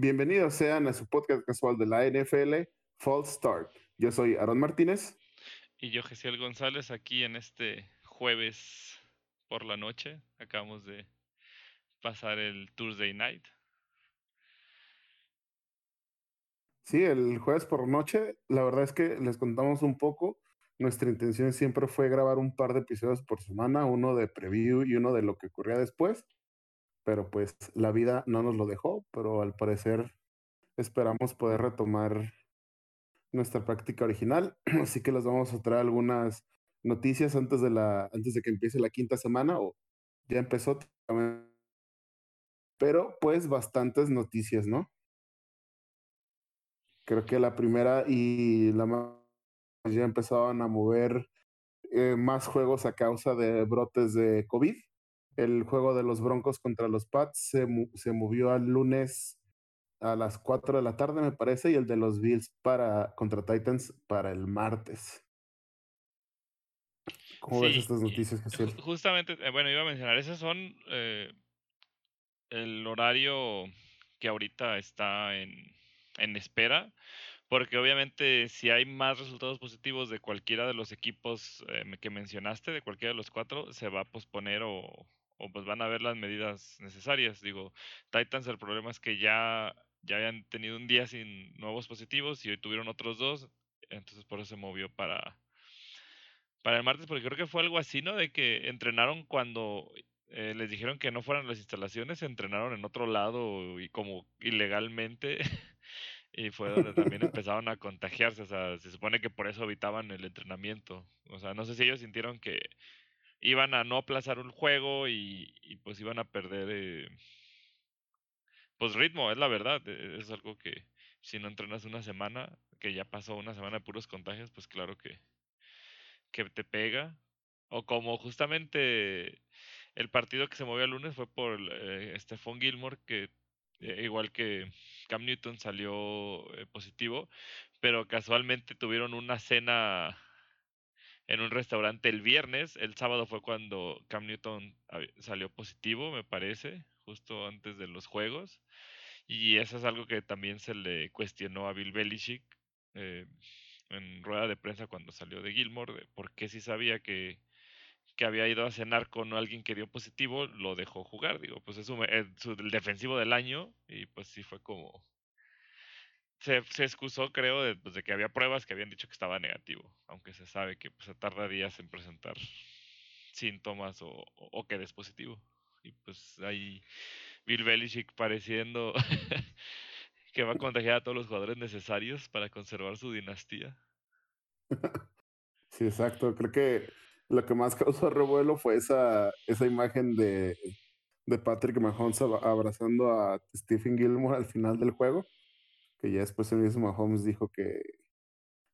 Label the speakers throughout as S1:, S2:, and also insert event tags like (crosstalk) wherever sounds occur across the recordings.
S1: Bienvenidos sean a su podcast casual de la NFL, False Start. Yo soy Aaron Martínez.
S2: Y yo, Gesiel González, aquí en este jueves por la noche. Acabamos de pasar el Tuesday Night.
S1: Sí, el jueves por noche. La verdad es que les contamos un poco. Nuestra intención siempre fue grabar un par de episodios por semana, uno de preview y uno de lo que ocurría después pero pues la vida no nos lo dejó, pero al parecer esperamos poder retomar nuestra práctica original, (clears throat) así que les vamos a traer algunas noticias antes de la antes de que empiece la quinta semana o ya empezó pero pues bastantes noticias, ¿no? Creo que la primera y la más ya empezaban a mover eh, más juegos a causa de brotes de COVID el juego de los Broncos contra los Pats se, se movió al lunes a las 4 de la tarde, me parece, y el de los Bills para, contra Titans para el martes. ¿Cómo ves estas noticias, Jesús?
S2: Justamente, eh, bueno, iba a mencionar, esos son eh, el horario que ahorita está en, en espera, porque obviamente si hay más resultados positivos de cualquiera de los equipos eh, que mencionaste, de cualquiera de los cuatro, se va a posponer o, o pues van a ver las medidas necesarias. Digo, Titans el problema es que ya, ya habían tenido un día sin nuevos positivos y hoy tuvieron otros dos, entonces por eso se movió para, para el martes, porque creo que fue algo así, ¿no? De que entrenaron cuando eh, les dijeron que no fueran las instalaciones, entrenaron en otro lado y como ilegalmente. (laughs) y fue donde también (laughs) empezaron a contagiarse. O sea, se supone que por eso evitaban el entrenamiento. O sea, no sé si ellos sintieron que iban a no aplazar un juego y, pues iban a perder eh, pues ritmo, es la verdad, e, es algo que si no entrenas una semana, que ya pasó una semana de puros contagios, pues claro que, que te pega. O como justamente el partido que se movió el lunes fue por eh, Stephon Gilmore, que eh, igual que Cam Newton salió positivo, pero casualmente tuvieron una cena en un restaurante el viernes. El sábado fue cuando Cam Newton salió positivo, me parece, justo antes de los juegos. Y eso es algo que también se le cuestionó a Bill Belichick eh, en rueda de prensa cuando salió de Gilmore, de por qué si sabía que, que, había ido a cenar con alguien que dio positivo, lo dejó jugar. Digo, pues es, el defensivo del año y pues sí fue como se, excusó, creo, de, pues, de, que había pruebas que habían dicho que estaba negativo, aunque se sabe que pues, se tarda días en presentar síntomas o, o, que es positivo. Y pues ahí Bill Belichick pareciendo (laughs) que va a contagiar a todos los jugadores necesarios para conservar su dinastía.
S1: Sí, exacto. Creo que lo que más causó revuelo fue esa, esa imagen de, de Patrick Mahomes abrazando a Stephen Gilmore al final del juego que ya después el mismo Holmes dijo que,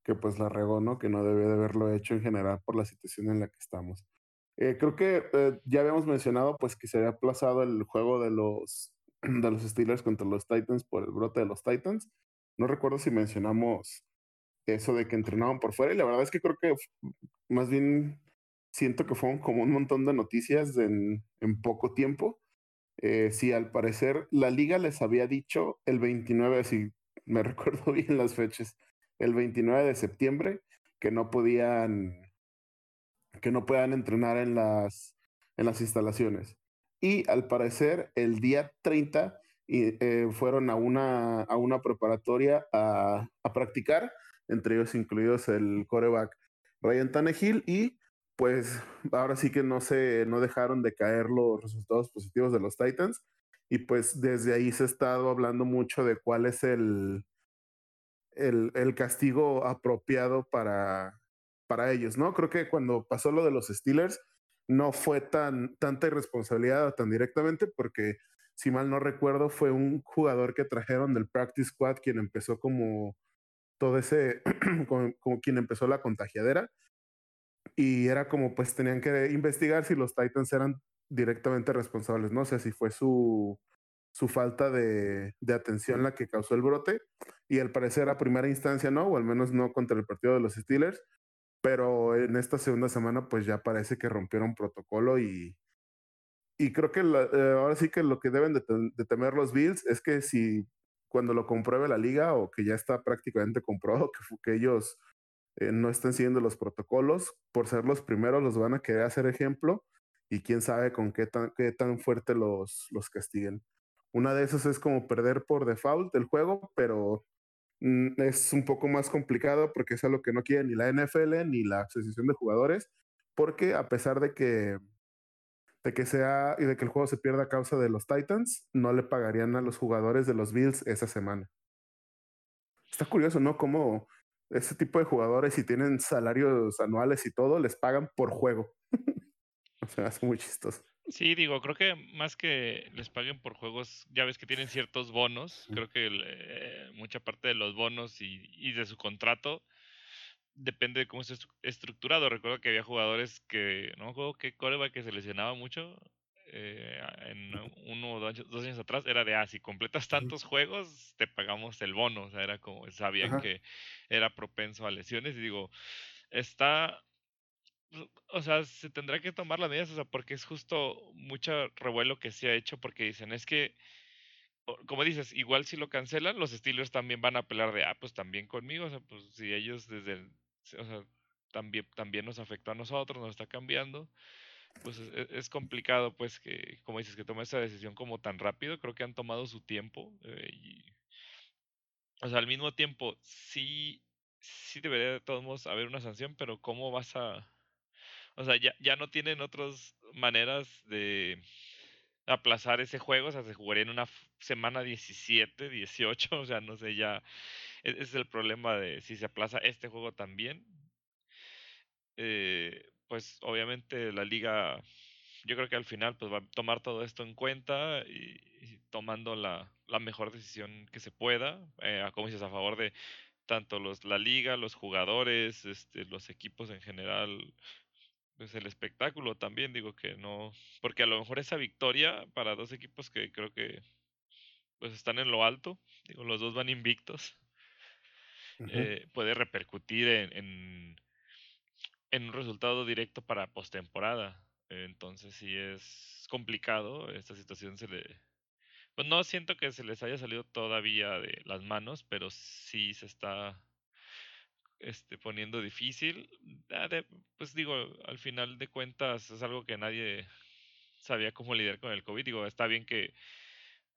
S1: que pues la regó, ¿no? Que no debía de haberlo hecho en general por la situación en la que estamos. Eh, creo que eh, ya habíamos mencionado pues que se había aplazado el juego de los, (clears throat) de los Steelers contra los Titans por el brote de los Titans. No recuerdo si mencionamos eso de que entrenaban por fuera y la verdad es que creo que más bien siento que fueron como un montón de noticias en, en poco tiempo. Eh, sí, al parecer la liga les había dicho el 29, si me (laughs) recuerdo bien las fechas, el 29 de septiembre, que no podían, que no puedan entrenar en las, en las instalaciones. Y al parecer, el día 30 eh, fueron a una, a una preparatoria a, a, practicar, entre ellos incluidos el coreback Ryan Tannehill, y pues ahora sí que no se no dejaron de caer los resultados positivos de los Titans y pues desde ahí se ha estado hablando mucho de cuál es el, el, el castigo apropiado para, para ellos, ¿no? Creo que cuando pasó lo de los Steelers no fue tan tanta irresponsabilidad tan directamente porque si mal no recuerdo fue un jugador que trajeron del practice squad quien empezó como todo ese (clears throat) como, quien empezó la contagiadera y era como pues tenían que investigar si los Titans eran directamente responsables, no sé si fue su, su falta de, de, atención la que causó el brote, y al parecer a primera instancia no, o al menos no contra el partido de los Steelers, pero en esta segunda semana pues ya parece que rompieron protocolo y, y creo que eh, ahora sí que lo que deben de, temer los Bills es que si cuando lo compruebe la liga o que ya está prácticamente (laughs) comprobado que, que ellos eh, no están siguiendo los protocolos, por ser los primeros los van a querer hacer ejemplo y quién sabe con qué tan, qué tan fuerte los, los castiguen. Una de esas es como perder por default el juego, pero mm, es un poco más complicado porque es algo que no quiere ni la NFL ni la Asociación de Jugadores, porque a pesar de que de que sea y de que el juego se pierda a causa de los Titans, no le pagarían a los jugadores de los Bills esa semana. Está curioso, ¿no? Cómo ese tipo de jugadores, si tienen salarios anuales y todo, les pagan por juego. (laughs) o sea, es muy chistoso.
S2: Sí, digo, creo que más que les paguen por juegos, ya ves que tienen ciertos bonos, creo que eh, mucha parte de los bonos y, y, de su contrato depende de cómo esté estructurado. Recuerdo que había jugadores que, no me acuerdo qué que se lesionaba mucho, eh, en uno o dos, años atrás era de, ah, si completas tantos juegos, te pagamos el bono. O sea, era como, sabían que era propenso a lesiones. Y digo, está, o sea, se tendrá que tomar las medidas, o sea, porque es justo mucho revuelo que se ha hecho, porque dicen, es que, como dices, igual si lo cancelan, los Steelers también van a apelar de, ah, pues también conmigo, o sea, pues si ellos desde el, o sea, también, también nos afectó a nosotros, nos está cambiando pues es, es, complicado, pues, que, como dices, que tome esa decisión como tan rápido. Creo que han tomado su tiempo. Eh, y, o sea, al mismo tiempo, sí, sí debería de todos modos haber una sanción, pero ¿cómo vas a...? O sea, ya, ya no tienen otras maneras de aplazar ese juego. O sea, se jugaría en una semana 17, 18. (laughs) O sea, no sé, ya... E, ese es el problema de si se aplaza este juego también. Eh, pues obviamente la liga, yo creo que al final pues va a tomar todo esto en cuenta y, tomando la, la, mejor decisión que se pueda, eh, como dices, a favor de tanto los, la liga, los jugadores, este, los equipos en general, pues el espectáculo también, digo que no, porque a lo mejor esa victoria para dos equipos que creo que pues están en lo alto, digo, los dos van invictos, eh, puede repercutir en en un resultado directo para postemporada. Entonces sí es complicado. Esta situación se le. Pues no siento que se les haya salido todavía de las manos, pero sí se está este, poniendo difícil. Ah, pues digo, al final de cuentas es algo que nadie sabía cómo lidiar con el COVID. Digo, está bien que.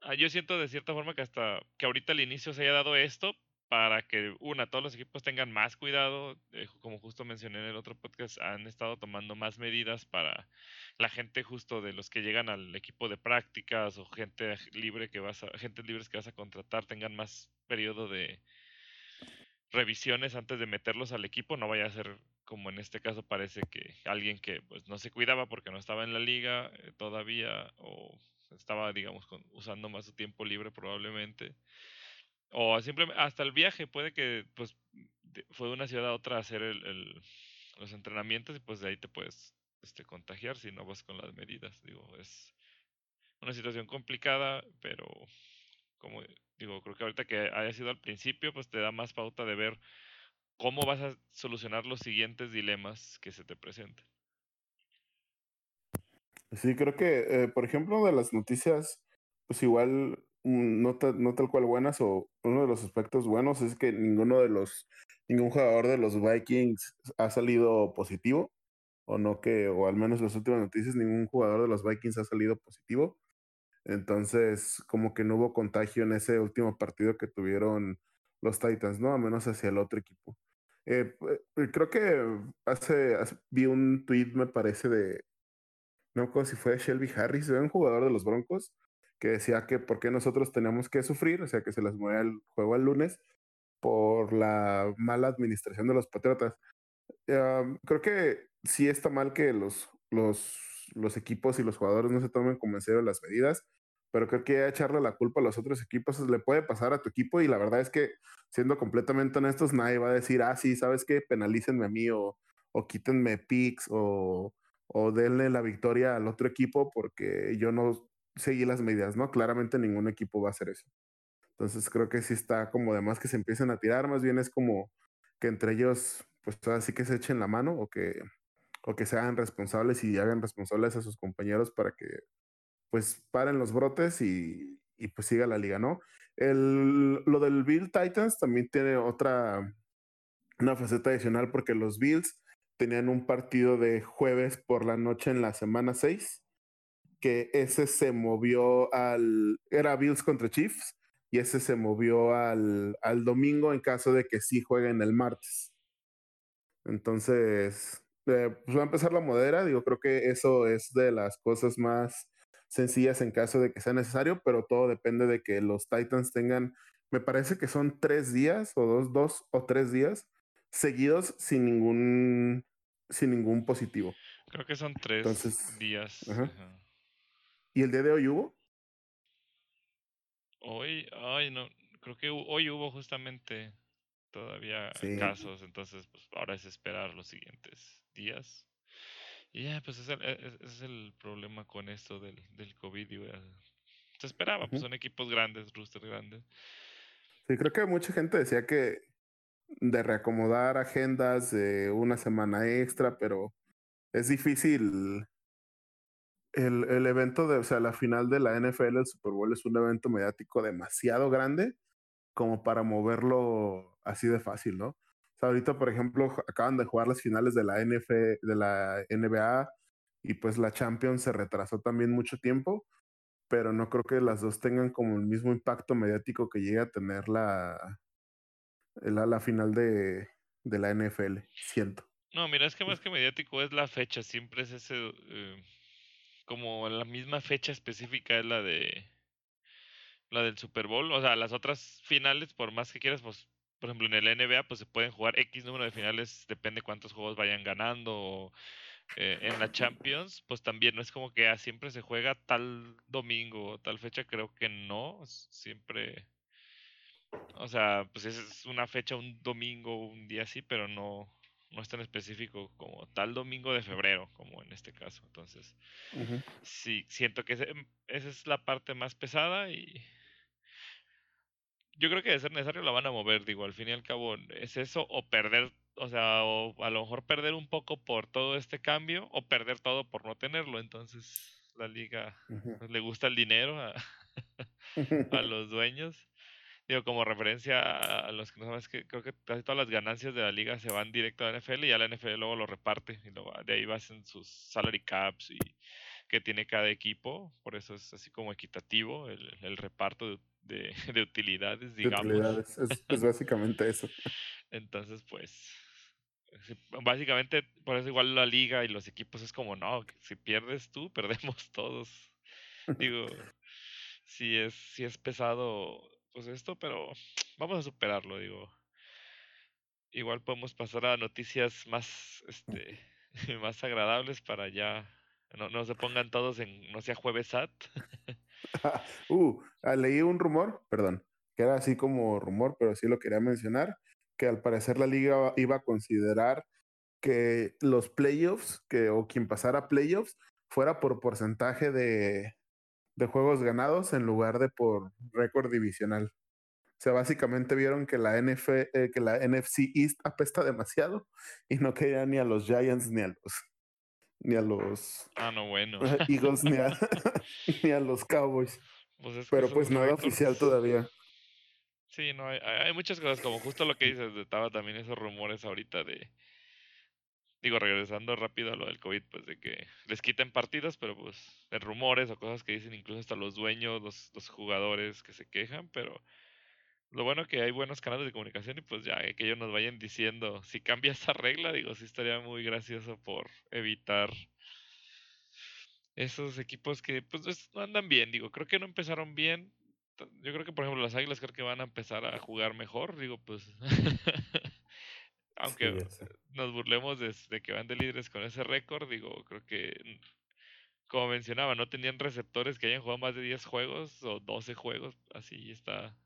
S2: Ah, yo siento de cierta forma que hasta que ahorita al inicio se haya dado esto, para que, una, todos los equipos tengan más cuidado. Eh, como justo mencioné en el otro podcast, han estado tomando más medidas para la gente justo de los que llegan al equipo de prácticas o gente libre que vas a, gente libres que vas a contratar tengan más periodo de revisiones antes de meterlos al equipo. No vaya a ser como en este caso parece que alguien que pues no se cuidaba porque no estaba en la liga eh, todavía o estaba digamos usando más su tiempo libre probablemente o simplemente hasta el viaje, puede que pues fue de una ciudad a otra a hacer el, los entrenamientos y pues de ahí te puedes este, contagiar si no vas con las medidas. Digo, es una situación complicada, pero como digo, creo que ahorita que haya sido al principio, pues te da más pauta de ver cómo vas a solucionar los siguientes dilemas que se te presenten.
S1: Sí, creo que, eh, por ejemplo, de las noticias, pues igual no, no tal cual buenas o uno de los aspectos buenos es que ninguno de los, ningún jugador de los Vikings ha salido positivo o no que, o al menos las últimas noticias, ningún jugador de los Vikings ha salido positivo. Entonces, como que no hubo contagio en ese último partido que tuvieron los Titans, ¿no? A menos hacia el otro equipo. Eh, eh, creo que hace, vi un tweet, me parece, de, no recuerdo si fue Shelby Harris, un jugador de los Broncos, que decía que por qué nosotros tenemos que sufrir, o sea, que se les mueve el juego el lunes por la mala administración de los Patriotas. creo que sí está mal que los, los, los equipos y los jugadores no se tomen como en serio las medidas, pero creo que echarle la culpa a los otros equipos le puede pasar a tu equipo y la verdad es que, siendo completamente honestos, nadie va a decir, ah, sí, ¿sabes qué? Penalícenme a mí o, o quítenme picks o, o denle la victoria al otro equipo porque yo no seguir las medidas, ¿no? Claramente ningún equipo va a hacer eso. Entonces creo que sí está como de más que se empiecen a tirar, más bien es como que entre ellos, pues así que se echen la mano o que, o que se hagan responsables y hagan responsables a sus compañeros para que pues paren los brotes y, y pues siga la liga, ¿no? El, lo del Bill Titans también tiene otra, una faceta adicional porque los Bills tenían un partido de jueves por la noche en la semana 6, que ese se movió al, era Bills contra Chiefs, y ese se movió al, al domingo en caso de que sí jueguen el martes. Entonces, eh, pues va a empezar la modera, digo, creo que eso es de las cosas más sencillas en caso de que sea necesario, pero todo depende de que los Titans tengan, me parece que son tres días o dos, dos o tres días seguidos sin ningún, sin ningún positivo.
S2: Creo que son tres
S1: Entonces,
S2: días.
S1: ajá.
S2: ajá.
S1: ¿Y el día de hoy hubo?
S2: Hoy, ay, no, creo que hoy hubo justamente todavía
S1: Sí.
S2: casos, entonces pues ahora es esperar los siguientes días. Y ya, pues ese es el problema con esto del, del COVID. Se esperaba, pues son equipos grandes, roster grandes.
S1: Sí, creo que mucha gente decía que de reacomodar agendas de una semana extra, pero es difícil. El, el evento de, o sea, la final de la NFL, el Super Bowl, es un evento mediático demasiado grande como para moverlo así de fácil, ¿no? O sea, ahorita, por ejemplo, acaban de jugar las finales de la NF, de la NBA y pues la Champions se retrasó también mucho tiempo, pero no creo que las dos tengan como el mismo impacto mediático que llega a tener la, la, la final de, de la NFL, siento.
S2: No, mira, es que más que mediático es la fecha, siempre es ese, eh, como la misma fecha específica es la de la del Super Bowl, o sea, las otras finales, por más que quieras, pues, por ejemplo, en el NBA, pues se pueden jugar X número de finales, depende cuántos juegos vayan ganando, o, eh, en la Champions, pues también no es como que ah, siempre se juega tal domingo o tal fecha, creo que no, siempre, o sea, pues es una fecha, un domingo, un día así, pero no, no es tan específico como tal domingo de febrero, como en este caso, entonces sí, siento que ese- esa es la parte más pesada y yo creo que de ser necesario la van a mover, digo, al fin y al cabo es eso o perder, o sea, o a lo mejor perder un poco por todo este cambio o perder todo por no tenerlo, entonces la liga pues, le gusta el dinero a, (laughs) a los dueños. Digo, como referencia a, los que no saben, es que creo que casi todas las ganancias de la liga se van directo a la NFL y ya la NFL luego lo reparte y luego de ahí hacen sus salary caps y que tiene cada equipo, por eso es así como equitativo el, el reparto de, de- (laughs) de utilidades,
S1: De
S2: digamos.
S1: utilidades, es, es (laughs) básicamente eso.
S2: Entonces, pues, básicamente por eso igual la liga y los equipos es como, no, si pierdes tú, (laughs) perdemos todos. Digo, sí es, sí es pesado pues esto, pero vamos a superarlo, digo. Igual podemos pasar a noticias más, este, más agradables para ya no, no se pongan todos en, no sea jueves SAT. (laughs)
S1: uh, ah, leí un rumor, perdón, que era así como rumor, pero sí lo quería mencionar, que al parecer la liga iba a considerar que los playoffs, que, o quien pasara playoffs, fuera por porcentaje de, de juegos ganados en lugar de por récord divisional. O sea, básicamente vieron que la, eh, que la NFC East apesta demasiado y no querían ni a los Giants ni a los, ni a los
S2: Ah, no, bueno. (laughs)
S1: Eagles ni a, (laughs) (laughs) ni a los Cowboys.
S2: Pues
S1: Pero pues nada
S2: récords-
S1: oficial todavía.
S2: Sí, no, hay, hay hay muchas cosas, como justo lo que dices, estaba también esos rumores ahorita de, digo, regresando rápido a lo del COVID, pues de que les quiten partidos, pero pues de rumores o cosas que dicen incluso hasta los dueños, los, los jugadores que se quejan, pero lo bueno que hay buenos canales de comunicación y pues ya que ellos nos vayan diciendo si cambia esa regla, digo, sí estaría muy gracioso por evitar esos equipos que pues es- no andan bien, digo, creo que no empezaron bien. Yo creo que por ejemplo las Águilas creo que van a empezar a jugar mejor, digo, pues (laughs) aunque
S1: Sí,
S2: nos burlemos de, de que van de líderes con ese récord, digo, creo que como mencionaba, no tenían receptores que hayan jugado más de 10 juegos o 12 juegos, así está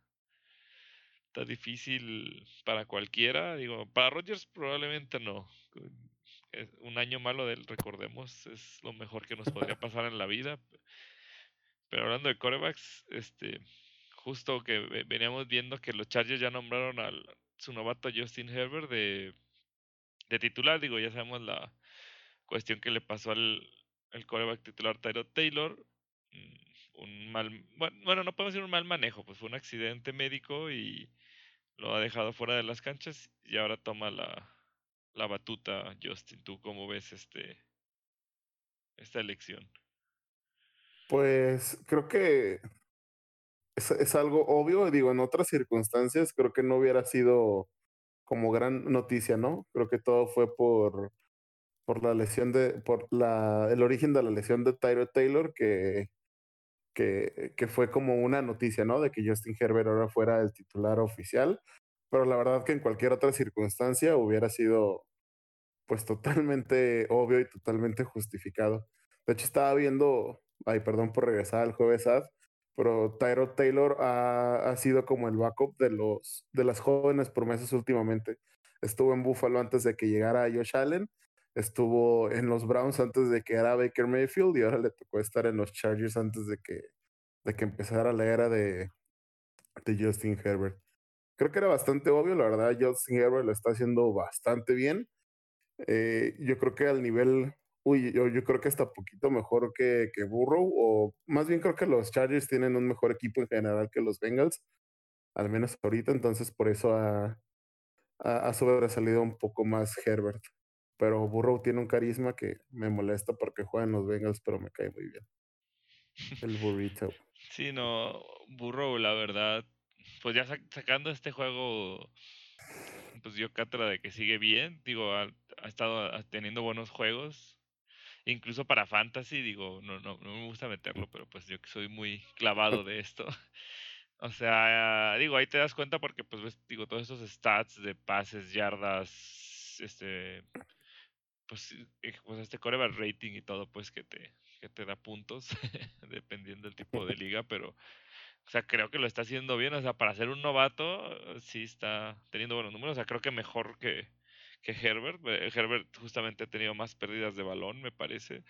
S2: está difícil para cualquiera, digo, para Rodgers probablemente no. Un año malo del recordemos es lo mejor que nos podría pasar en la vida. Pero hablando de corebacks, este, justo que ve- veníamos viendo que los Chargers ya nombraron al su novato Justin Herbert de, de titular, digo, ya sabemos la cuestión que le pasó al el coreback titular Tyrod Taylor, mm, un mal, bueno, no podemos decir un mal manejo, pues fue un accidente médico y lo ha dejado fuera de las canchas y ahora toma la, la batuta Justin. ¿Tú cómo ves este esta elección?
S1: Pues creo que es, es, algo obvio, digo, en otras circunstancias creo que no hubiera sido como gran noticia, ¿no? Creo que todo fue por, por la lesión de, por la, el origen de la lesión de Tyro Taylor, que, que, fue como una noticia, ¿no? De que Justin Herbert ahora fuera el titular oficial, pero la verdad que en cualquier otra circunstancia hubiera sido pues totalmente obvio y totalmente justificado. De hecho, estaba viendo, ay, perdón por regresar al jueves ad, pero Tyro Taylor ha, ha, sido como el backup de, los, de las jóvenes promesas últimamente. Estuvo en Buffalo antes de que llegara Josh Allen, estuvo en los Browns antes de que era Baker Mayfield y ahora le tocó estar en los Chargers antes de que, de que empezara la era de, de Justin Herbert. Creo que era bastante obvio, la verdad, Justin Herbert lo está haciendo bastante bien. Eh, yo creo que al nivel Uy, yo, yo, creo que está poquito mejor que, que, Burrow, o más bien creo que los Chargers tienen un mejor equipo en general que los Bengals, al menos ahorita, entonces por eso ha, ha, ha sobresalido un poco más Herbert. Pero Burrow tiene un carisma que me molesta porque juega en los Bengals, pero me cae muy bien. El burrito.
S2: Sí, no, Burrow, la verdad, pues ya sacando este juego, pues dio cátedra de que sigue bien, digo, ha, ha estado teniendo buenos juegos, incluso para fantasy, digo, no, no, no me gusta meterlo, pero pues yo que soy muy clavado de esto. (laughs) O sea, digo, ahí te das cuenta porque pues ves, digo, todos esos stats de pases, yardas, este, pues, pues este coreback rating y todo, pues que te, que te da puntos, (laughs) dependiendo del tipo de (laughs) liga, pero, o sea, creo que lo está haciendo bien, o sea, para ser un novato, sí está teniendo buenos números, o sea, creo que mejor que, que Herbert. Herbert justamente ha tenido más pérdidas de balón, me parece.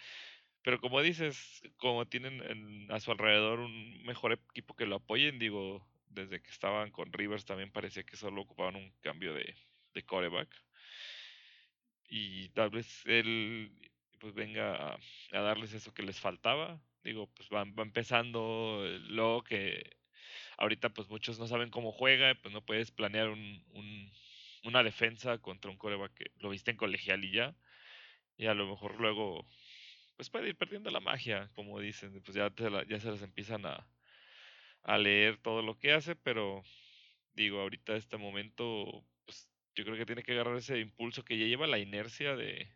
S2: Pero como dices, como tienen en, a su alrededor un mejor equipo que lo apoyen, digo, desde que estaban con Rivers también parecía que solo ocupaban un cambio de, de coreback. Y tal vez él pues venga a, darles eso que les faltaba. Digo, pues va, va empezando luego que ahorita pues muchos no saben cómo juega, pues no puedes planear un, un una defensa contra un coreback que lo viste en colegial y ya. Y a lo mejor luego, pues puede ir perdiendo la magia, como dicen. Pues ya, ya se les empiezan a, a leer todo lo que hace, pero digo, ahorita este momento, yo creo que tiene que agarrar ese impulso que ya lleva la inercia de,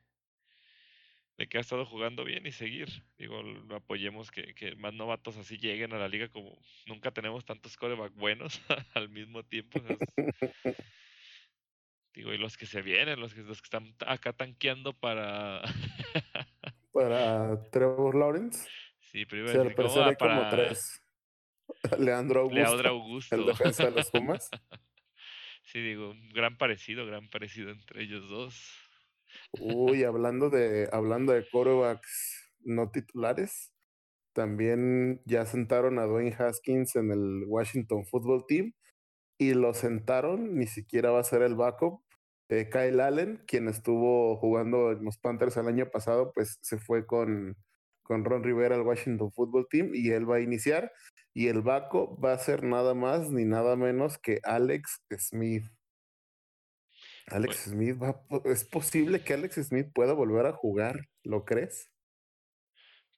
S2: de que ha estado jugando bien y seguir. Digo, apoyemos que, que, más novatos así lleguen a la liga como nunca tenemos tantos coreback buenos (laughs) al mismo tiempo. Es, (laughs) Digo, y los que se vienen, los que, los que están acá tanqueando para. (laughs)
S1: para Trevor Lawrence.
S2: Sí, pero iba a decir, ¿cómo para... como tres.
S1: Leandro Augusto.
S2: Leandro Augusto.
S1: El defensa de los Pumas.
S2: Sí, digo, gran parecido, gran parecido entre ellos dos.
S1: Uy, hablando de, hablando de corebacks no titulares, también ya sentaron a Dwayne Haskins en el Washington Football Team y lo sentaron, ni siquiera va a ser el backup, eh, Kyle Allen, quien estuvo jugando en los Panthers el año pasado, pues se fue con, con Ron Rivera al Washington Football Team y él va a iniciar. Y el backup va a ser nada más ni nada menos que Alex Smith. Alex pues, Smith, va, ¿es posible que Alex Smith pueda volver a jugar? ¿Lo crees?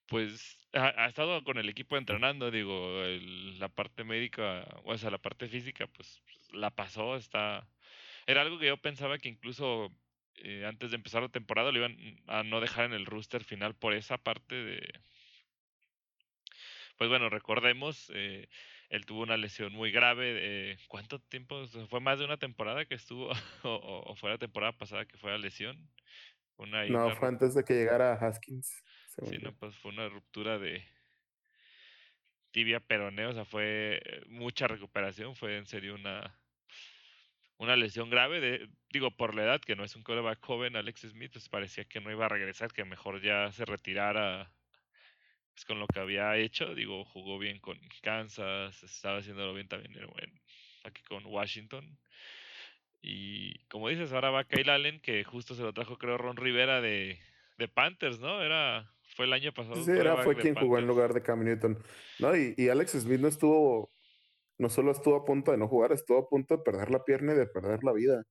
S2: Pues ha, ha estado con el equipo entrenando, digo, el, la parte médica, o sea, la parte física, pues la pasó, está era algo que yo pensaba que incluso eh, antes de empezar la temporada lo iban a no dejar en el rooster final por esa parte de... Pues bueno, recordemos, eh, él tuvo una lesión muy grave. Eh, ¿Cuánto tiempo? ¿Fue más de una temporada que estuvo? (laughs) o, o, fue la temporada pasada que fue la lesión?
S1: Una, no, una... fue antes de que llegara Haskins.
S2: Sí, no, pues fue una ruptura de tibia peroneo, o sea, fue mucha recuperación, fue en serio una, una lesión grave, de, digo, por la edad, que no es un coreback joven, Alex Smith, pues parecía que no iba a regresar, que mejor ya se retirara pues, con lo que había hecho. Digo, jugó bien con Kansas, estaba haciéndolo bien también en, aquí con Washington. Y como dices, ahora va Kyle Allen, que justo se lo trajo, creo, Ron Rivera de, de Panthers, ¿no? Era Fue el año pasado.
S1: Sí, era, fue quien jugó en lugar de Cam Newton. No, y, y, Alex Smith no estuvo, no solo estuvo a punto de no jugar, estuvo a punto de perder la pierna y de perder la vida.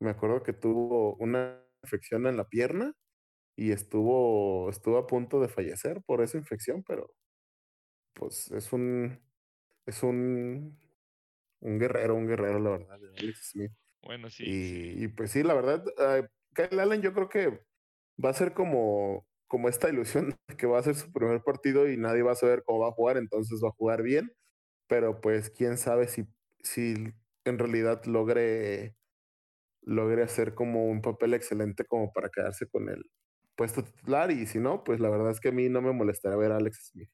S1: Me acuerdo que tuvo una infección en la pierna y estuvo, estuvo a punto de fallecer por esa infección, pero pues es un, es un, un guerrero, un guerrero, la verdad, de Alex Smith.
S2: Bueno, sí.
S1: Y, pues sí, la verdad, uh, Kyle Allen yo creo que va a ser como, como esta ilusión de que va a ser su primer partido y nadie va a saber cómo va a jugar, entonces va a jugar bien, pero pues quién sabe si, si en realidad logre, logre hacer como un papel excelente como para quedarse con el puesto titular y si no, pues la verdad es que a mí no me molestaría ver a Alex Smith.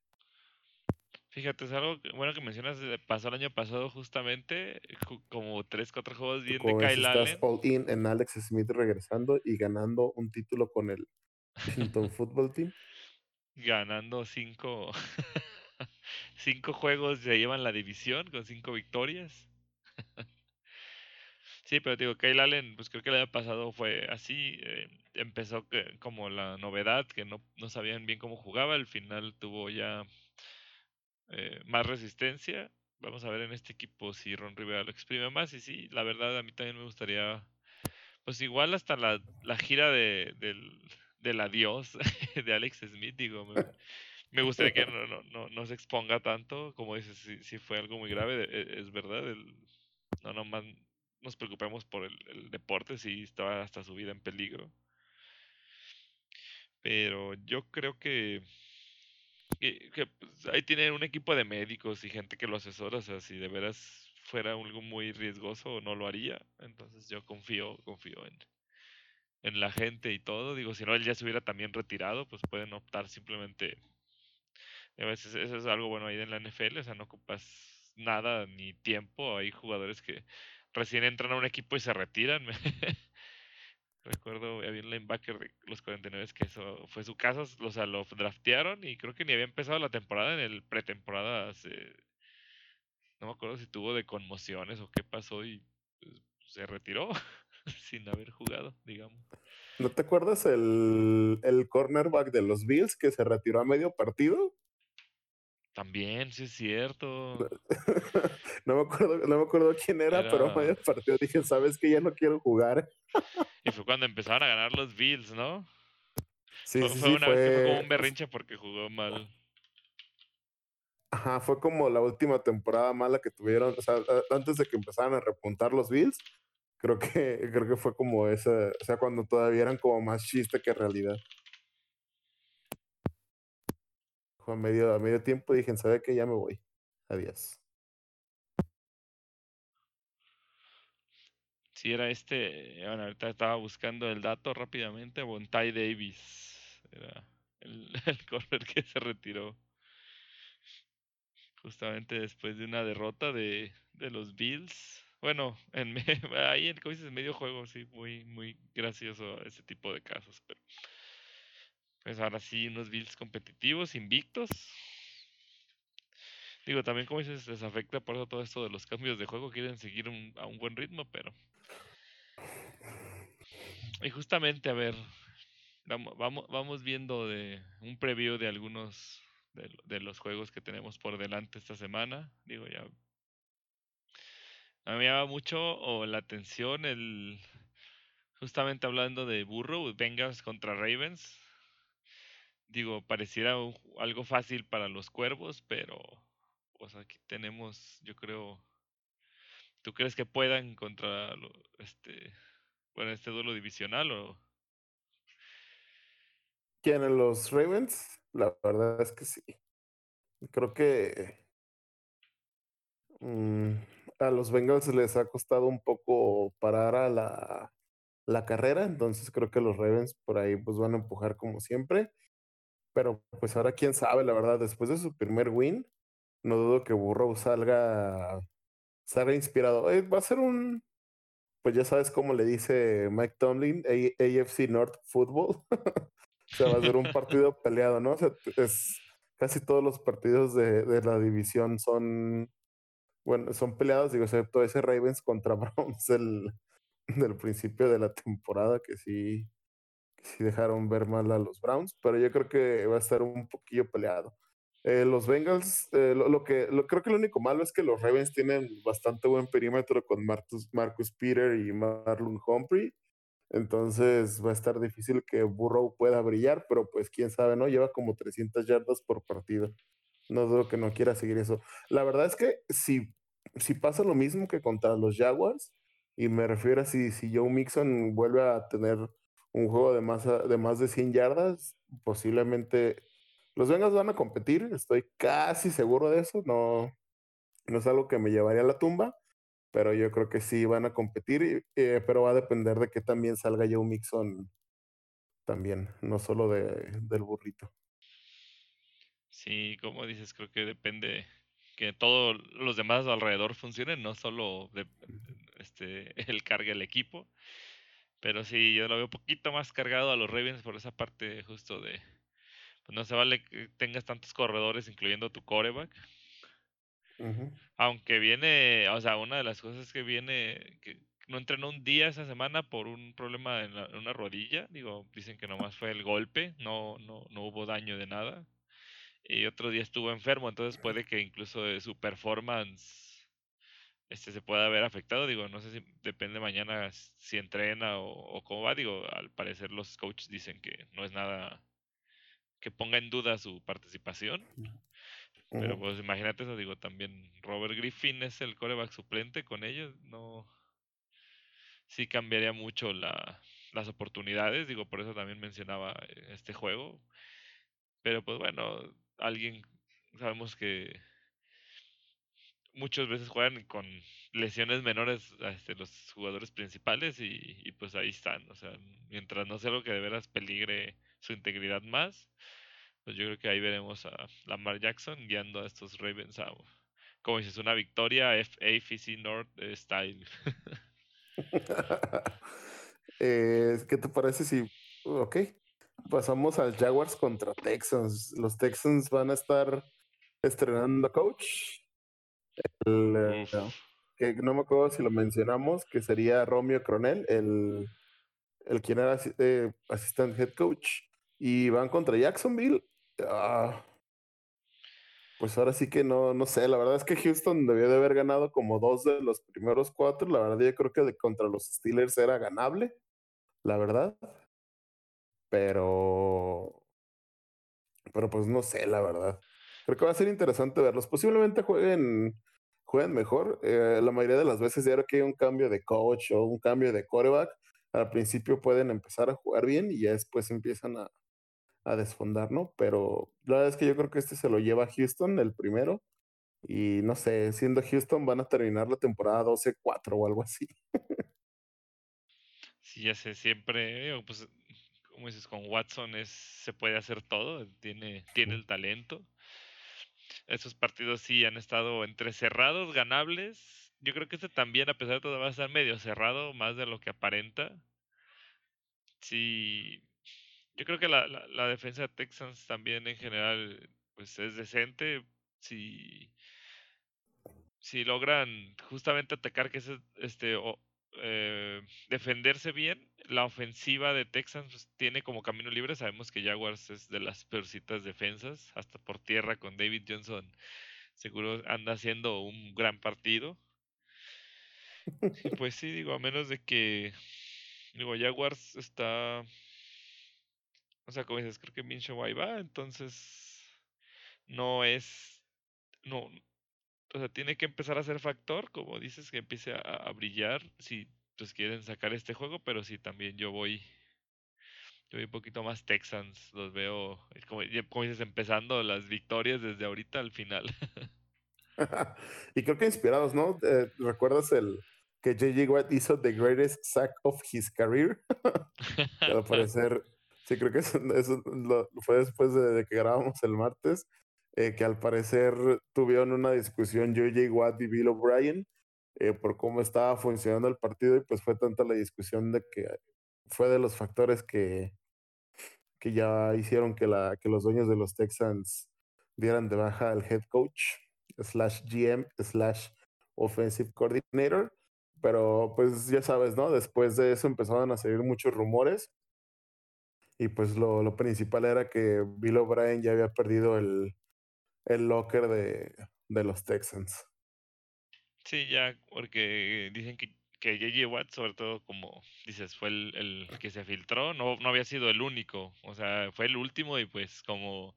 S2: Fíjate, es algo bueno que mencionas, pasó el año pasado justamente, como tres, cuatro juegos bien de Kyle
S1: Allen. Estás all in en Alex Smith regresando y ganando un título con el (laughs) Washington Football Team.
S2: Ganando cinco, (laughs) cinco juegos, ya llevan la división con cinco victorias. (laughs) sí, pero digo, Kyle Allen, pues creo que el año pasado fue así, eh, empezó como la novedad, que no, no sabían bien cómo jugaba, al final tuvo ya eh, más resistencia. Vamos a ver en este equipo si Ron Rivera lo exprime más. Y sí, la verdad a mí también me gustaría, pues igual hasta la, la gira de, del, del adiós (laughs) de Alex Smith, digo, me, gustaría que no, no, no, no, se exponga tanto, como dices, si, si fue algo muy grave, e, es, verdad, el, no nomás nos preocupemos por el, el deporte, si estaba hasta su vida en peligro. Pero yo creo que que, pues, ahí tienen un equipo de médicos y gente que lo asesora, o sea, si de veras fuera algo muy riesgoso no lo haría, entonces yo confío, confío en, en la gente y todo, digo, si no él ya se hubiera también retirado, pues pueden optar simplemente, a veces eso es algo bueno ahí en la NFL, o sea, no ocupas nada ni tiempo, hay jugadores que recién entran a un equipo y se retiran, (laughs) Recuerdo, había un linebacker de los 49 que eso fue su caso, o sea, lo draftearon y creo que ni había empezado la temporada en el pretemporada. no me acuerdo si tuvo de conmociones o qué pasó y pues, se retiró (laughs) sin haber jugado, digamos.
S1: ¿No te acuerdas el, el cornerback de los Bills que se retiró a medio partido?
S2: También, sí es cierto. (laughs)
S1: no, me acuerdo, no me acuerdo quién era, pero a medio partido dije, ¿sabes que Ya no quiero jugar.
S2: y fue cuando empezaron a ganar los Bills, ¿no?
S1: Sí,
S2: fue,
S1: sí,
S2: fue
S1: una
S2: vez que fue como un berrinche porque jugó mal.
S1: Ajá, fue como la última temporada mala que tuvieron, o sea, antes de que empezaran a repuntar los Bills, creo que, creo que fue como esa, o sea, cuando todavía eran como más chiste que realidad. A medio, a medio tiempo dije, ¿sabe que Ya me voy. Adiós.
S2: Si era este, bueno, ahorita estaba buscando el dato rápidamente, Bontai Davis. Era el, (laughs) el corner que se retiró. Justamente después de una derrota de, de los Bills. Bueno, en, (laughs) ahí en medio juego, sí, muy, muy gracioso ese tipo de casos, pero pues ahora sí, unos Bills competitivos, invictos. Digo, también como dices, les afecta por eso todo esto de los cambios de juego, quieren seguir a un buen ritmo, pero... Y justamente, a ver, vamos, vamos viendo de un preview de algunos de, los juegos que tenemos por delante esta semana. Digo, ya... A mí me llama mucho la atención el... Justamente hablando de Burrow, Bengals contra Ravens digo, pareciera algo fácil para los cuervos, pero pues aquí tenemos, yo creo, ¿tú crees que puedan contra este, bueno, este duelo divisional o?
S1: ¿Quiénes los Ravens? La verdad es que sí. Creo que mm, a los Bengals les ha costado un poco parar a la, la carrera, entonces creo que los Ravens por ahí pues van a empujar como siempre. Pero pues ahora quién sabe, la verdad, después de su primer win, no dudo que Burrow salga, salga inspirado. Eh, va a ser un, pues ya sabes cómo le dice Mike Tomlin, AFC North Football. (laughs) o sea, va a ser un partido (laughs) peleado, ¿no? O sea, es, casi todos los partidos de, de la división son, bueno, son peleados, digo, excepto ese Ravens contra (laughs) Browns del, del principio de la temporada, que sí, si dejaron ver mal a los Browns, pero yo creo que va a estar un poquillo peleado. Eh, los Bengals, eh, lo, que lo, creo que lo único malo es que los Ravens tienen bastante buen perímetro con Marcus, Marcus Peter y Marlon Humphrey. Entonces va a estar difícil que Burrow pueda brillar, pero pues quién sabe, ¿no? Lleva como 300 yardas por partido. No dudo que no quiera seguir eso. La verdad es que si, si pasa lo mismo que contra los Jaguars, y me refiero a si, si Joe Mixon vuelve a tener un juego de más, de más de 100 yardas, posiblemente los Bengals van a competir, estoy casi seguro de eso, no, no es algo que me llevaría a la tumba, pero yo creo que sí van a competir, eh, pero va a depender de que también salga Joe Mixon también, no solo de, del burrito.
S2: Sí, como dices, creo que depende que todos los demás alrededor funcionen, no solo de, este, el cargue el equipo. Pero sí, yo lo veo un poquito más cargado a los Ravens por esa parte justo de... Pues no se vale que tengas tantos corredores, incluyendo tu coreback. Aunque viene, o sea, una de las cosas que viene, que no entrenó un día esa semana por un problema en, una rodilla. Digo, dicen que nomás fue el golpe, no, no, no hubo daño de nada. Y otro día estuvo enfermo, entonces puede que incluso de su performance este se pueda haber afectado. Digo, no sé si depende mañana si entrena o, cómo va. Digo, al parecer los coaches dicen que no es nada que ponga en duda su participación. Pero pues imagínate eso, digo, también Robert Griffin es el coreback suplente con ellos, no sí cambiaría mucho la, las oportunidades, digo, por eso también mencionaba eh, este juego. Pero pues bueno, alguien sabemos que muchas veces juegan con lesiones menores este, los jugadores principales y, pues ahí están. O sea, mientras no sea lo que de veras peligre su integridad más, pues yo creo que ahí veremos a Lamar Jackson guiando a estos Ravens a, como dices, una victoria AFC North style. (laughs)
S1: eh, ¿Qué te parece si, ok, pasamos al Jaguars contra Texans? Los Texans van a estar estrenando coach el, que no me acuerdo si lo mencionamos, que sería Romeo Cronel, el, el quien era eh, asistente head coach. Y van contra Jacksonville. Ah, pues ahora sí que no, no sé. La verdad es que Houston debió de haber ganado como dos de los primeros cuatro. La verdad, yo creo que de, contra los Steelers era ganable. La verdad. Pero. Pero pues no sé, la verdad. Creo que va a ser interesante verlos. Posiblemente jueguen, jueguen mejor. Eh, la mayoría de las veces, ya que hay un cambio de coach o un cambio de quarterback, al principio pueden empezar a jugar bien y ya después empiezan a, a desfondar, ¿no? Pero la verdad es que yo creo que este se lo lleva a Houston, el primero. Y no sé, siendo Houston van a terminar la temporada 12-4 o algo así. (laughs)
S2: sí, ya sé, siempre, pues, como dices, con Watson se puede hacer todo, tiene, tiene el talento. Esos partidos sí han estado entre cerrados, ganables. Yo creo que este también, a pesar de todo, va a estar medio cerrado, más de lo que aparenta. Sí, yo creo que la, la, defensa de Texans también en general pues es decente. Si, si logran justamente atacar, que es este, eh, defenderse bien, la ofensiva de Texans pues, tiene como camino libre. Sabemos que Jaguars es de las peorcitas defensas, hasta por tierra con David Johnson. Seguro anda haciendo un gran partido. (laughs) pues sí, digo, a menos de que. Digo, Jaguars está. O sea, como dices, creo que Minshew ahí va, entonces. No es. No, o sea, tiene que empezar a ser factor, como dices, que empiece a, brillar si pues quieren sacar este juego, pero sí también yo voy yo voy un poquito más Texans, los veo como, como dices empezando las victorias desde ahorita al final. (laughs) (laughs)
S1: y creo que inspirados, ¿no? Eh, ¿Recuerdas el que JJ Watt hizo the greatest sack of his career? (laughs) al parecer, sí, creo que eso, fue después de, que grabamos el martes. Eh, que al parecer tuvieron una discusión J.J. Watt y Bill O'Brien eh, por cómo estaba funcionando el partido y pues fue tanta la discusión de que fue de los factores que, que ya hicieron que, la, que los dueños de los Texans dieran de baja al head coach slash GM slash offensive coordinator. Pero pues ya sabes, ¿no? Después de eso empezaron a salir muchos rumores Y pues lo, lo principal era que Bill O'Brien ya había perdido el, el locker de, de los Texans.
S2: Sí, ya, porque dicen que, que JJ Watt, sobre todo como dices, fue el, el que se filtró, no, no había sido el único, o sea, fue el último y pues como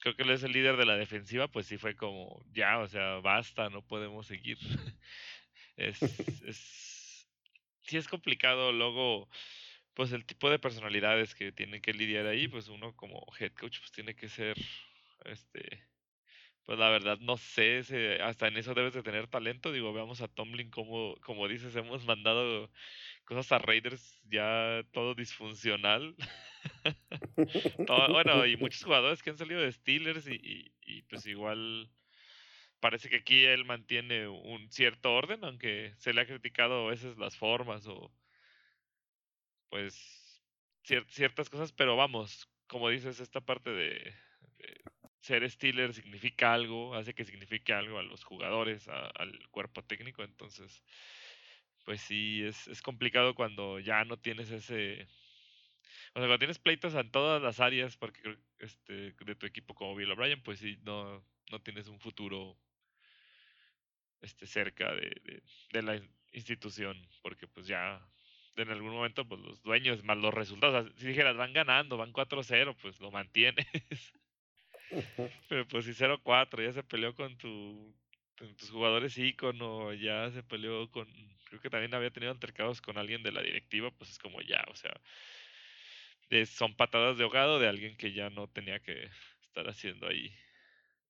S2: creo que él es el líder de la defensiva, pues sí fue como, ya, o sea, basta, no podemos seguir. (laughs) es, es, sí es complicado luego, pues el tipo de personalidades que tienen que lidiar ahí, pues uno como head coach, pues tiene que ser, este, pues la verdad no sé, se- hasta en eso debes de tener talento, digo, veamos a Tomlin como, como dices, hemos mandado cosas a Raiders ya todo disfuncional. (laughs) Todo- bueno, y muchos (laughs) jugadores que han salido de Steelers y, y, y, pues igual parece que aquí él mantiene un cierto orden, aunque se le ha criticado a veces las formas o pues cier- ciertas cosas, pero vamos, como dices, esta parte de, de ser Steeler significa algo, hace que signifique algo a los jugadores, a- al cuerpo técnico, entonces pues sí, es, es complicado cuando ya no tienes ese o sea, cuando tienes pleitos en todas las áreas porque este, de tu equipo como Bill O'Brien, pues sí, no, no tienes un futuro este, cerca de, de, de la in- institución, porque pues ya en algún momento pues los dueños más los resultados, si dijeras van ganando, van 4-0, pues lo mantienes, pero pues si 0-4 ya se peleó con tu con tus jugadores ícono, ya se peleó con, creo que también había tenido altercados con alguien de la directiva, pues es como ya, o sea, son patadas de ahogado de alguien que ya no tenía que estar haciendo ahí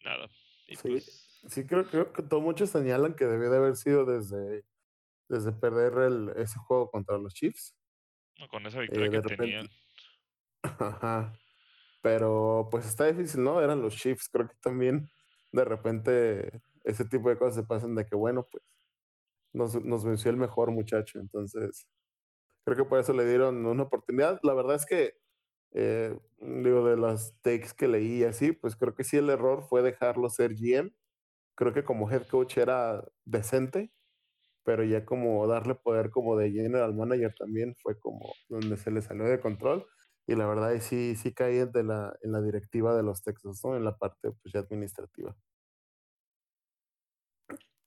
S2: nada. Y
S1: Sí,
S2: pues,
S1: sí creo, creo que todos muchos señalan que debió de haber sido desde, desde perder el, ese juego contra los Chiefs.
S2: no, con esa
S1: Eh,
S2: victoria que tenían. (laughs)
S1: ajá. Pero pues está difícil, ¿no? Eran los Chiefs. Creo que también de repente ese tipo de cosas se pasan de que, bueno, pues nos, nos venció el mejor muchacho. Entonces, creo que por eso le dieron una oportunidad. La verdad es que, eh, digo, de las takes que leí así, pues creo que sí el error fue dejarlo ser GM. Creo que como head coach era decente, pero ya como darle poder como de general manager también fue como donde se le salió de control. Y la verdad ahí sí, sí caí de la, en la directiva de los Texas, ¿no? En la parte pues, ya administrativa.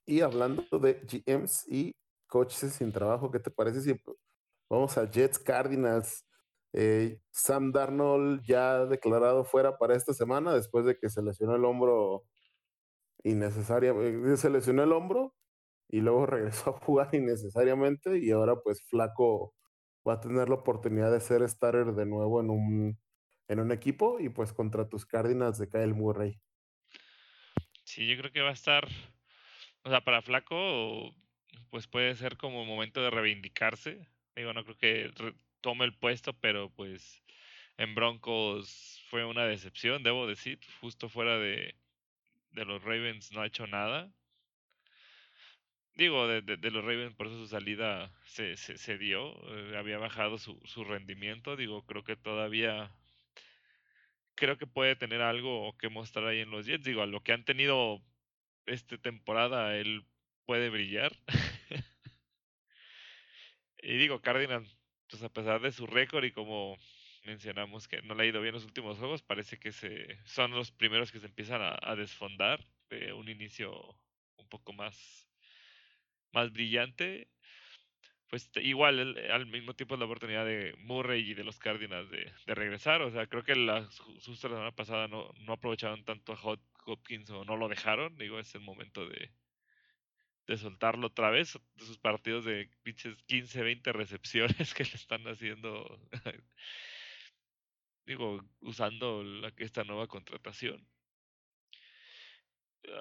S1: Y hablando de GMs y coaches sin trabajo, ¿qué te parece si vamos a Jets Cardinals? Eh, Sam Darnold ya declarado fuera para esta semana después de que se lesionó el hombro innecesariamente. Se lesionó el hombro y luego (laughs) regresó a jugar innecesariamente y ahora pues Flaco va a tener la oportunidad de ser starter de nuevo en un, en un equipo y pues contra tus Cardinals de Kyle Murray.
S2: Sí, yo creo que va a estar, o sea, para Flaco, pues puede ser como momento de reivindicarse. Digo, no creo que tome el puesto, pero pues en Broncos fue una decepción, debo decir, justo fuera de, de los Ravens no ha hecho nada. Digo, de, de- los Ravens, por eso su salida se, se, se dio, eh, había bajado su, su rendimiento, digo, creo que todavía, creo que puede tener algo que mostrar ahí en los Jets, digo, a lo que han tenido esta temporada, él puede brillar. (laughs) y digo, Cardinals, pues a pesar de su récord y como mencionamos que no le ha ido bien los últimos juegos, parece que se, son los primeros que se empiezan a, a desfondar de un inicio un poco más más brillante, pues igual el- al mismo tiempo es la oportunidad de Murray y de los Cardinals de, de regresar. O sea, creo que la ju- justo la semana pasada no, no aprovecharon tanto a Hop- Hopkins o no lo dejaron. Digo, es el momento de, de soltarlo otra vez. Sus partidos de pinches 15, 20 recepciones (laughs) que le están haciendo. (laughs) Digo, usando esta nueva contratación.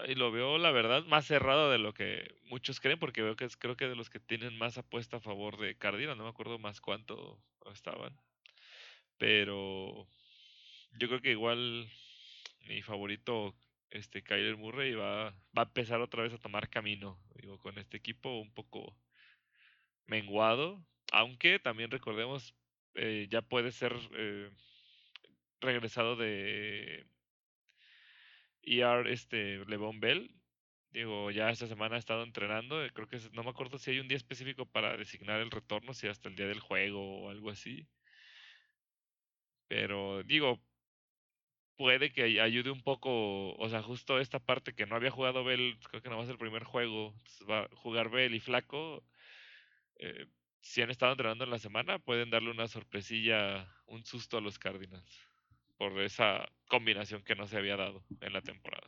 S2: Y lo veo, la verdad, más cerrado de lo que muchos creen, porque veo que es, creo que de los que tienen más apuesta a favor de Cardinals, no me acuerdo más cuánto estaban. Pero yo creo que igual mi favorito, este Kyler Murray, va, va a empezar otra vez a tomar camino. Digo, con este equipo un poco menguado. Aunque también recordemos, eh, ya puede ser eh, regresado de ER este Levon Bell. Digo, ya esta semana ha estado entrenando. Creo que no me acuerdo si hay un día específico para designar el retorno, si hasta el día del juego o algo así. Pero digo, puede que ayude un poco, o sea, justo esta parte que no había jugado Bell, creo que no va a ser el primer juego, va a jugar Bell y Flaco. Eh, si han estado entrenando en la semana, pueden darle una sorpresilla, un susto a los Cardinals por esa combinación que no se había dado en la temporada.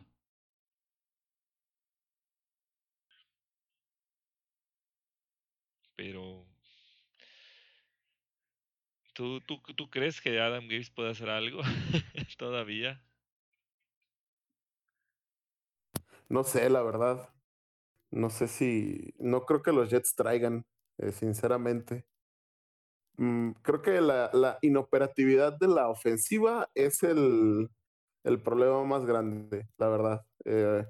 S2: Pero ¿Tú, tú, ¿Tú crees que Adam Gates puede hacer algo (laughs) todavía?
S1: No sé, la verdad. No sé si. No creo que los Jets traigan, eh, sinceramente. Mm, creo que la, la, inoperatividad de la ofensiva es el, el problema más grande, la verdad. Eh,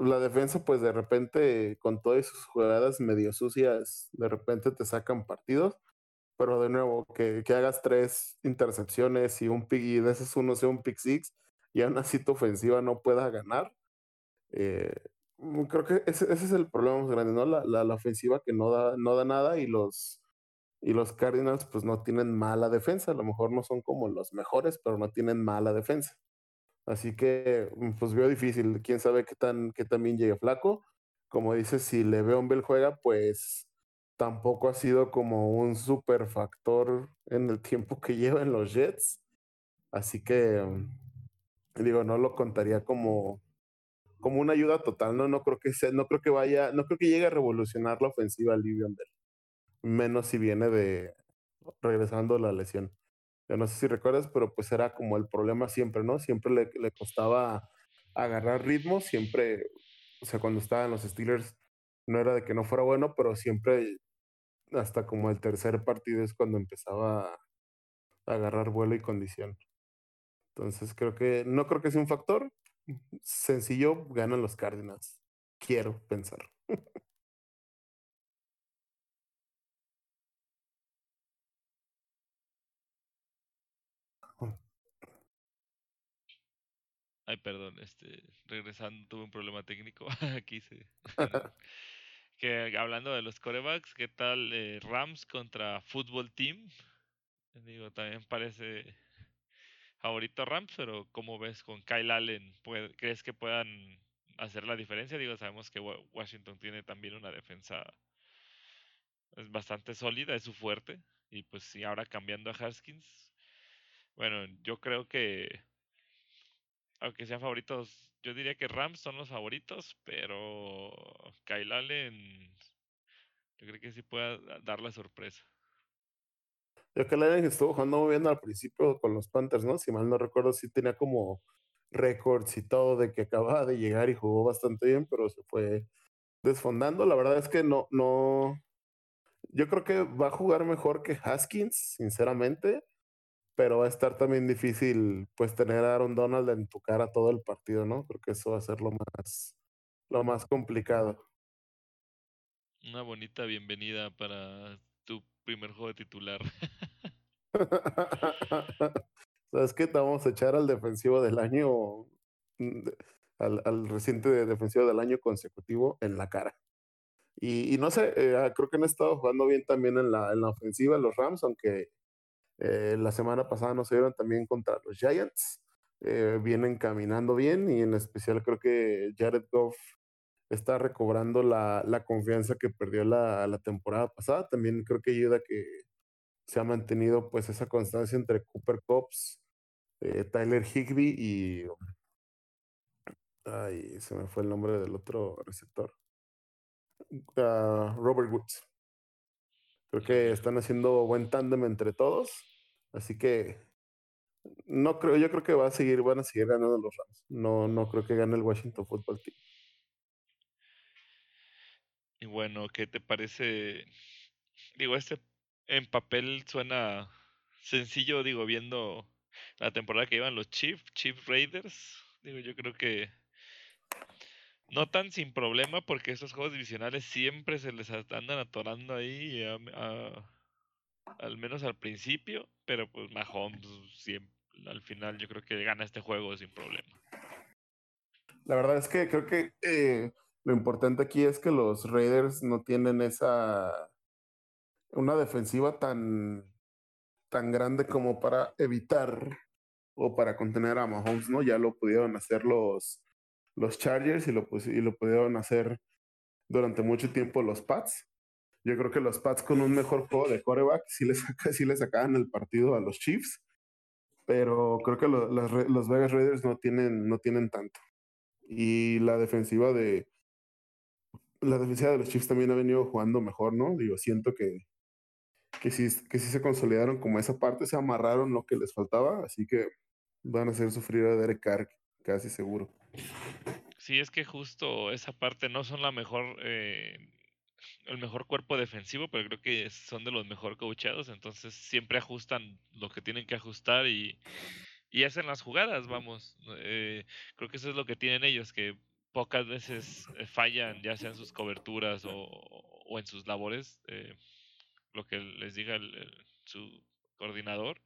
S1: la defensa, pues de repente, con todas sus jugadas medio sucias, de repente te sacan partidos. Pero de nuevo, que, que hagas tres intercepciones y un pick, y de esos uno sea un pick six, y aún así tu ofensiva no pueda ganar. Eh, mm, creo que ese, ese, es el problema más grande, ¿no? La, la, la, ofensiva que no da, no da nada y los, y los Cardinals pues no tienen mala defensa. A lo mejor no son como los mejores, pero no tienen mala defensa. Así que mm, pues veo difícil. Quién sabe qué tan, qué tan bien llegue flaco. Como dices, si Le'Veon juega, pues tampoco ha sido como un super factor en el tiempo que (laughs) lleva en los Jets. Así que, mm, digo, no lo contaría como, como una ayuda total, ¿no? No creo que sea, no creo que vaya, no creo que llegue a revolucionar la ofensiva Livion Bell. Menos si viene de regresando la lesión. Yo no sé si recuerdas, pero pues era como el problema siempre, ¿no? Siempre le, le costaba agarrar ritmo, siempre, o sea, cuando estaba en los Steelers, no era de que no fuera bueno, pero siempre hasta como el tercer partido es cuando empezaba a agarrar vuelo y condición. Entonces creo que, no creo que sea un factor. Sencillo, ganan los Cardinals. Quiero pensar.
S2: Ay, perdón, este, regresando, tuve un problema técnico. (laughs) Aquí se. (laughs) que hablando de los corebacks, ¿qué tal eh, Rams contra Football Team? Digo, también parece favorito Rams, pero ¿cómo ves con Kyle Allen? ¿Crees que puedan hacer la diferencia? Digo, sabemos que Washington tiene también una defensa es bastante sólida, es su fuerte. Y pues sí, ahora cambiando a Haskins, bueno, yo creo que aunque sean favoritos, yo diría que Rams son los favoritos, pero Kyle Allen, yo creo que sí pueda dar la sorpresa.
S1: Yo Kyle Allen estuvo jugando muy bien al principio con los Panthers, ¿no? Si mal no recuerdo, sí tenía como récords y todo de que acababa de llegar y jugó bastante bien, pero se fue desfondando. La verdad es que no, no. Yo creo que va a jugar mejor que Haskins, sinceramente pero va a estar también difícil pues tener a Aaron Donald en tu cara todo el partido, ¿no? Creo que eso va a ser lo más, lo más complicado.
S2: Una bonita bienvenida para tu primer juego de titular. (laughs)
S1: ¿Sabes qué? Te vamos a echar al defensivo del año, mm, al, al reciente defensivo del año consecutivo en la cara. Y, y no sé, eh, ah, creo que han estado jugando bien también en la, en la ofensiva los Rams, aunque eh, la semana pasada nos dieron también contra los Giants. Eh, vienen caminando bien y en especial creo que Jared Goff está recobrando la, la confianza que perdió la, la, temporada pasada. También creo que ayuda que se ha mantenido pues esa constancia entre Cooper Cops, eh, Tyler Higby y... Ay, se me fue el nombre del otro receptor. Uh, Robert Woods. Creo que están haciendo buen tándem entre todos. Así que no creo, yo creo que va a seguir, van a seguir ganando los Rams. No, no creo que gane el Washington Football Team.
S2: Y bueno, ¿qué te parece? Digo, este en papel suena sencillo, digo, viendo la temporada que iban los Chiefs, Chiefs Raiders. Digo, yo creo que no tan sin problema porque estos juegos divisionales siempre se les andan atorando ahí al menos al principio, pero pues Mahomes siempre, al final yo creo que gana este juego sin problema.
S1: La verdad es que creo que eh, lo importante aquí es que los Raiders no tienen esa una defensiva tan tan grande como para evitar o para contener a Mahomes, ¿no? Ya lo pudieron hacer los, los Chargers y lo, y lo pudieron hacer durante mucho tiempo los Pats. Yo creo que los Pats con un mejor juego de quarterback sí les, sí sacaban el partido a los Chiefs, pero creo que los, los Vegas Raiders no tienen, no tienen tanto. Y la defensiva de la defensiva de los Chiefs también ha venido jugando mejor, ¿no? Digo, siento que, que sí, que sí se consolidaron como esa parte, se amarraron lo que les faltaba, así que van a hacer sufrir a Derek Carr, casi seguro.
S2: Sí, es que justo esa parte no son la mejor, eh, el mejor cuerpo defensivo, pero creo que son de los mejor coachados, entonces siempre ajustan lo que tienen que ajustar y, y hacen las jugadas, vamos. Eh, creo que eso es lo que tienen ellos, que pocas veces eh, fallan, ya sea en sus coberturas o, o en sus labores, eh, lo que les diga el, su coordinador,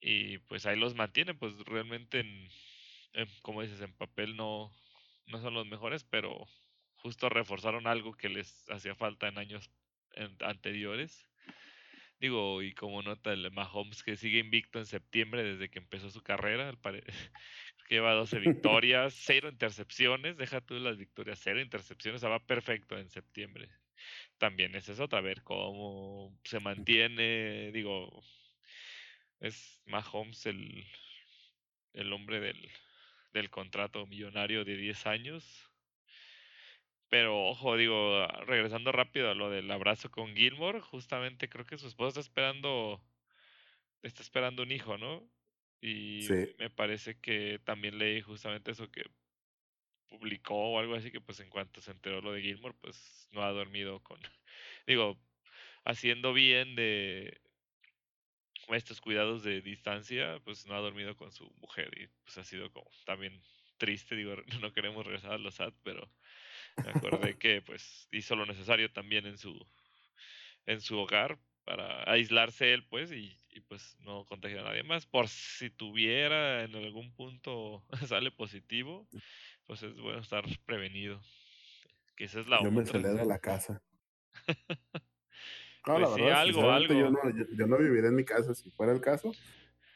S2: y pues ahí los mantienen, pues realmente, en, como dices, en papel no, no son los mejores, pero justo reforzaron algo que les hacía falta en años anteriores. Digo, y como nota el Mahomes que sigue invicto en septiembre desde que empezó su carrera, (laughs) que lleva 12 (laughs) victorias, cero intercepciones, deja tú las victorias, cero intercepciones, va perfecto en septiembre. También es eso, a ver cómo se mantiene, digo, es Mahomes el, el hombre del, del contrato millonario de 10 años. Pero ojo, digo, regresando rápido a lo del abrazo con Gilmore, justamente creo que su esposa está esperando, está esperando un hijo, ¿no? Y me parece que también leí justamente eso que publicó o algo así, que pues en cuanto se enteró lo de Gilmore, pues no ha dormido con, (laughs) digo, haciendo bien de, estos cuidados de distancia, pues no ha dormido con su mujer y pues ha sido como también triste, digo, (laughs) no queremos regresar a los SAT, pero me acordé que pues hizo lo necesario también en su en su hogar para aislarse él pues y, pues no contagiar a nadie más. Por si tuviera en algún punto (laughs) sale positivo pues es bueno estar prevenido. Que esa es la
S1: yo me salí de la casa (laughs)
S2: No, la pues verdad, algo, algo.
S1: Yo, no, yo, no viviré en mi casa si fuera el caso.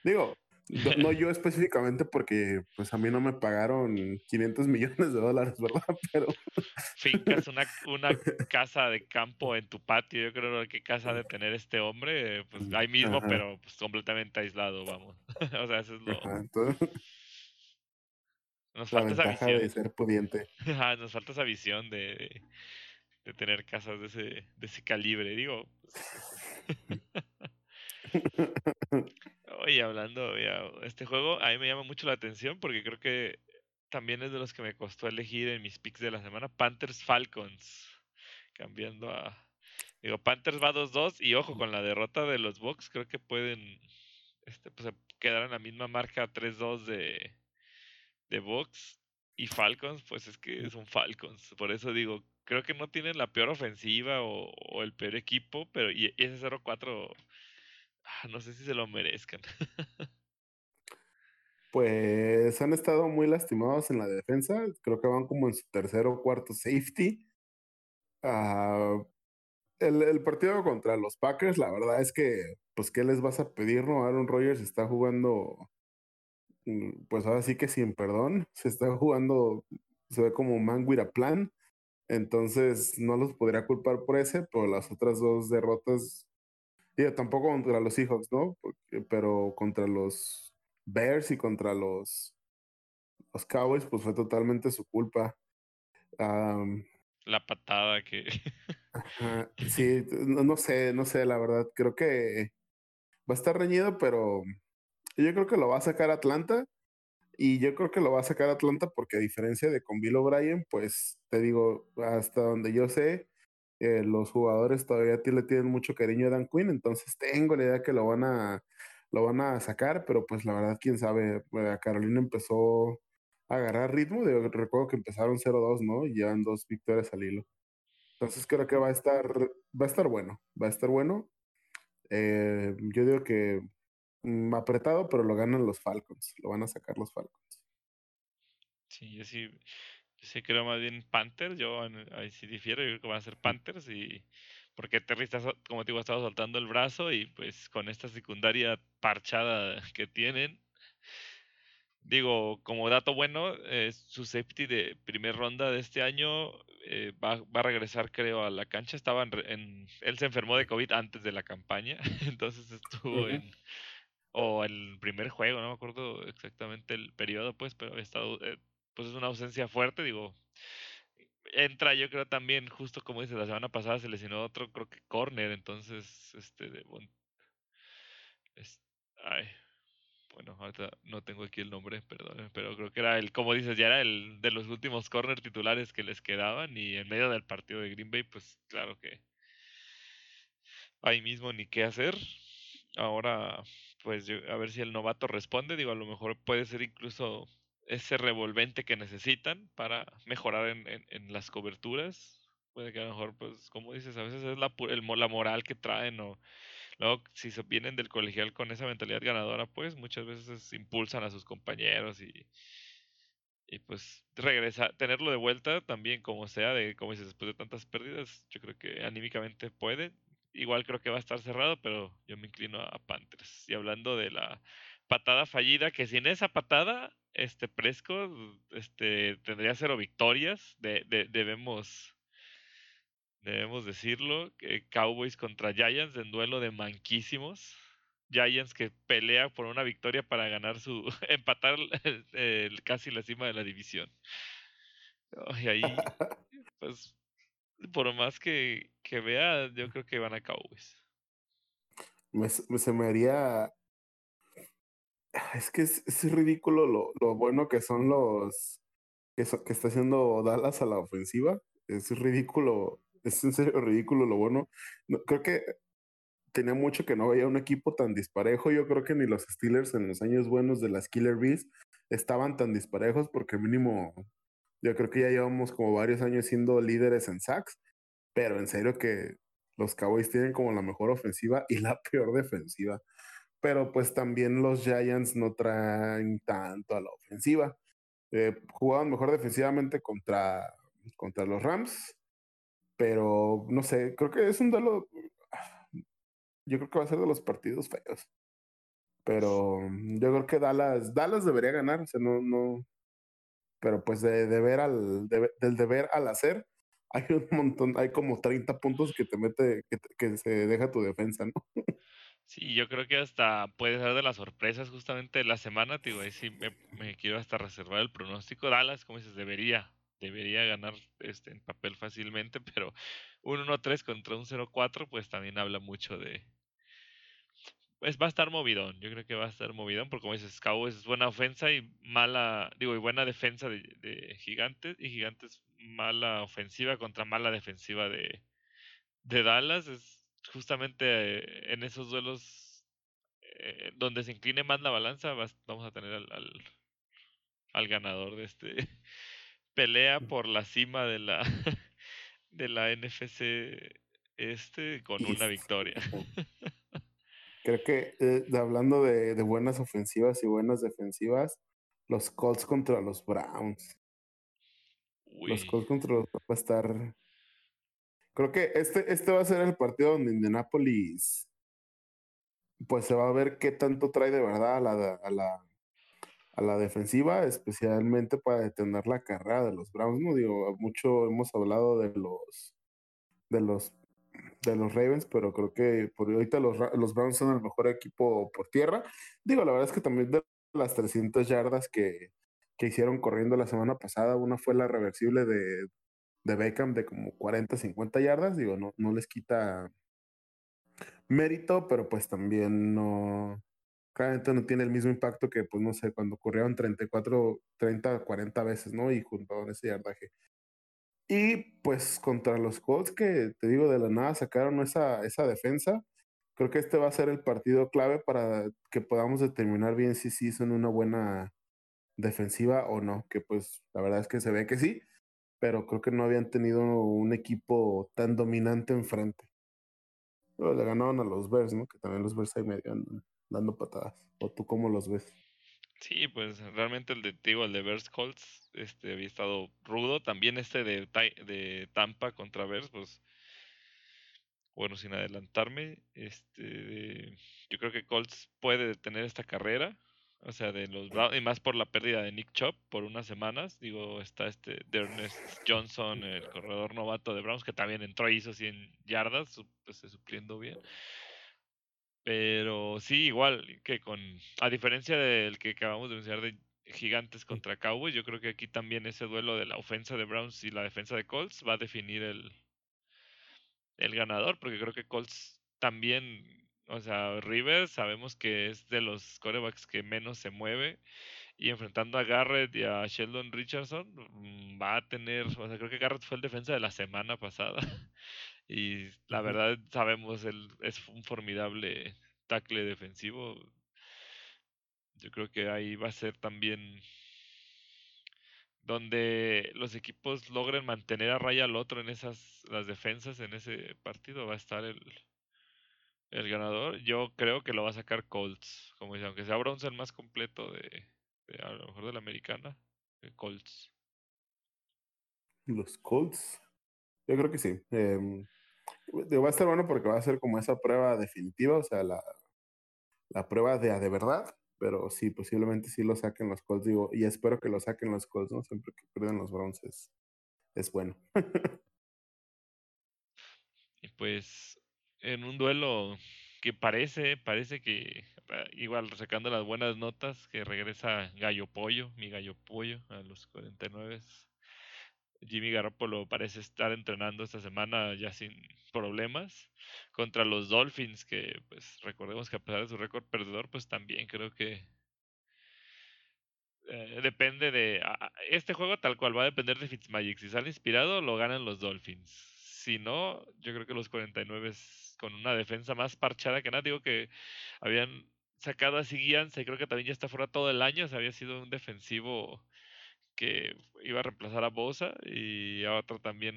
S1: Digo, no yo específicamente porque pues a mí no me pagaron 500 (laughs) millones de dólares, ¿verdad? Pero...
S2: Fincas una, una (laughs) casa de campo en tu patio, yo creo que casa de tener este hombre, pues ahí mismo, pero pues completamente aislado, vamos. (laughs) o sea, eso es lo... Nos falta esa visión.
S1: de ser pudiente.
S2: nos falta esa visión de, de tener casas de ese, de ese calibre, digo. Oye, hablando, ya, este juego a mí me llama mucho la atención porque creo que también es de los que me costó elegir en mis picks de la semana, Panthers Falcons. Cambiando a... Digo, Panthers va 2-2 y ojo, con la derrota de los Bucks creo que pueden este, pues, quedar en la misma marca 3-2 de, de Bucks y Falcons, pues es que son Falcons. Por eso digo, creo que no tienen la peor ofensiva o, el peor equipo, pero y, ese 0-4, ah, no sé si se lo merezcan. (laughs)
S1: pues han estado muy lastimados en la defensa. Creo que van como en su tercer o cuarto safety. Ah, el, partido contra los Packers, la verdad es que, pues, ¿qué les vas a pedir? No, Aaron Rodgers está jugando, mm, pues ahora sí que sin perdón. Se está jugando, se ve como man a plan. Entonces no los podría culpar por ese, pero las otras dos derrotas, digo, tampoco contra los Seahawks, ¿no? pero contra los Bears y contra los, los Cowboys, pues fue totalmente su culpa.
S2: la patada que... (laughs)
S1: sí, no, no, sé, no sé, la verdad, creo que va a estar reñido, pero yo creo que lo va a sacar Atlanta y yo creo que lo va a sacar Atlanta porque a diferencia de con Bill O'Brien, pues te digo, hasta donde yo sé, eh, los jugadores todavía le tienen mucho cariño a Dan Quinn, entonces tengo la idea que lo van a, lo van a sacar, pero pues la verdad, quién sabe, eh, Carolina empezó a agarrar ritmo, de, recuerdo que empezaron 0-2, ¿no? Y llevan dos victorias al hilo. Entonces creo que va a estar, va a estar bueno, va a estar bueno. Eh, yo digo que apretado, pero lo ganan los Falcons. Lo van a sacar los Falcons.
S2: Sí, yo sí, yo sí creo más bien Panthers. Yo ahí sí difiero. Yo creo que van a ser Panthers y porque Terry está, como te digo, estaba soltando el brazo y pues con esta secundaria parchada que tienen, digo, como dato bueno, eh, su safety de primer ronda de este año eh, va, va, a regresar, creo, a la cancha. Estaba en, él se enfermó de COVID antes de la campaña, (laughs) entonces estuvo en, o el primer juego, no me acuerdo exactamente el periodo, pues, pero había estado, eh, pues es una ausencia fuerte, digo. Entra, yo creo también, justo como dice, la semana pasada se lesionó otro, creo que corner, entonces, este, de, bueno, ahorita no tengo aquí el nombre, perdón, pero creo que era el, como dices, ya era el de los últimos corner titulares que les quedaban y en medio del partido de Green Bay, pues claro que ahí mismo ni qué hacer. Ahora, pues a ver si el novato responde, digo, a lo mejor puede ser incluso ese revolvente que necesitan para mejorar en, en, las coberturas. Puede que a lo mejor, pues, como dices, a veces es la, el, la moral que traen o Luego, si se vienen del colegial con esa mentalidad ganadora, pues muchas veces impulsan a sus compañeros y, y pues regresa, tenerlo de vuelta también como sea, de como dices, después de tantas pérdidas, yo creo que anímicamente puede. Igual creo que va a estar cerrado, pero yo me inclino a Panthers. Y hablando de la patada fallida, que sin esa patada, este Presco este, tendría cero victorias. De, de, debemos debemos decirlo, Cowboys contra Giants en duelo de manquísimos. Giants que pelea por una victoria para ganar su (laughs) empatar casi la cima de la división. Y ahí, (laughs) pues, por más que, que vea, yo creo que van a Cowboys.
S1: Me, se me haría. Es que es, es ridículo lo, lo, bueno que son los. Que, que está haciendo Dallas a la ofensiva. Es ridículo es en serio ridículo lo bueno. creo que tenía mucho que no veía un equipo tan disparejo. Yo creo que ni los Steelers en los años buenos de las Killer Bees estaban tan disparejos porque mínimo yo creo que ya llevamos como varios años siendo líderes en sacks, pero en serio que los Cowboys tienen como la mejor ofensiva y la peor defensiva. Pero pues también los Giants no traen tanto a la ofensiva. Eh, jugaban mejor defensivamente contra, contra los Rams, pero no sé, creo que es un duelo. Yo creo que va a ser de los partidos feos. Pero yo creo que Dallas, Dallas debería ganar, o sea, no, no. Pero pues de deber al, del deber al hacer, hay un montón, hay como 30 puntos que te mete, que, que se deja tu defensa, ¿no?
S2: Sí, yo creo que hasta puede ser de las sorpresas justamente de la semana, digo, ahí sí me, me, quiero hasta reservar el pronóstico. Dallas, como dices, debería, debería ganar este en papel fácilmente, (laughs) pero un 1-3 contra un 0-4 pues también habla mucho de pues va a estar movidón, yo creo que va a estar movidón porque como dices, Cowboys es buena ofensa y mala, digo, y buena defensa de, Gigantes y Gigantes mala ofensiva contra mala defensiva de, de Dallas, es justamente en esos duelos eh, donde se incline más la balanza, vamos a tener al, al, al ganador de este (laughs) pelea por la cima de la (laughs) de la NFC este con una victoria. (laughs)
S1: Creo que eh, hablando de, de, buenas ofensivas y buenas defensivas, los Colts contra los Browns. Los Colts contra los va a estar. Creo que este, este va a ser el partido donde Indianapolis pues se va a ver qué tanto trae de verdad a la, a la a la defensiva, especialmente para detener la carrera de los Browns. No digo, mucho hemos hablado de los de los de los Ravens, pero creo que por ahorita los, los Browns son el mejor equipo por tierra. Digo, la verdad es que también de las 300 yardas que, que hicieron corriendo la semana pasada, una fue la reversible de, de Beckham de como 40, 50 yardas. Digo, no, no les quita mérito, pero pues también no, claramente no tiene el mismo impacto que, pues no sé, cuando corrieron 34, 30, 40 veces, ¿no? Y juntaron ese yardaje. Y pues contra los Colts que te digo de la nada sacaron esa, esa defensa, creo que este va a ser el partido clave para que podamos determinar bien si sí son una buena defensiva o no, que pues la verdad es que se ve que sí, pero creo que no habían tenido un equipo tan dominante enfrente. Pero le ganaron a los Bears, ¿no? Que también los Bears ahí medio dando patadas. ¿O tú cómo los ves?
S2: Sí, pues realmente el de, digo, el de Bears Colts este, había estado rudo. También este de, de Tampa contra Bears, pues bueno, sin adelantarme, este, yo creo que Colts puede detener esta carrera, o sea, de los Browns, y más por la pérdida de Nick Chop por unas semanas. Digo, está este Ernest Johnson, el corredor novato de Browns, que también entró y hizo 100 yardas, pues supliendo bien. Pero sí, igual que con, a diferencia del que acabamos de mencionar de Gigantes contra Cowboys, yo creo que aquí también ese duelo de la ofensa de Browns y la defensa de Colts va a definir el, el ganador, porque creo que Colts también, o sea, Rivers sabemos que es de los corebacks que menos se mueve y enfrentando a Garrett y a Sheldon Richardson mm, va a tener, o sea, creo que Garrett fue el defensa de la semana pasada (laughs) y la verdad sabemos, él es un formidable tackle defensivo. Yo creo que ahí va a ser también donde los equipos logren mantener a raya al otro en esas las defensas en ese partido va a estar el el ganador. Yo creo que lo va a sacar Colts como dice aunque sea bronce el más completo de, a lo mejor de la americana Colts.
S1: Los Colts yo creo que sí em, va a estar bueno porque va a ser como esa prueba definitiva o sea la la prueba de de verdad pero sí, posiblemente sí lo saquen los Colts, digo, y espero que lo saquen los Colts, ¿no? Siempre que pierden los bronces es bueno. (laughs)
S2: y pues, en un duelo que parece, parece que, ah, igual sacando las buenas notas, que regresa Gallo Pollo, mi Gallo Pollo, a los 49. Jimmy Garoppolo parece estar entrenando esta semana ya sin problemas contra los Dolphins, que pues recordemos que a pesar de su récord perdedor, pues también creo que eh, depende de... este juego tal cual va a depender de Fitzmagic. Si sale inspirado, lo ganan los Dolphins. Si no, yo creo que los 49 con una defensa más parchada que nada. Digo que habían sacado a Siguianza y creo que también ya está fuera todo el año. se había sido un defensivo que iba a reemplazar a Bosa y a otro también,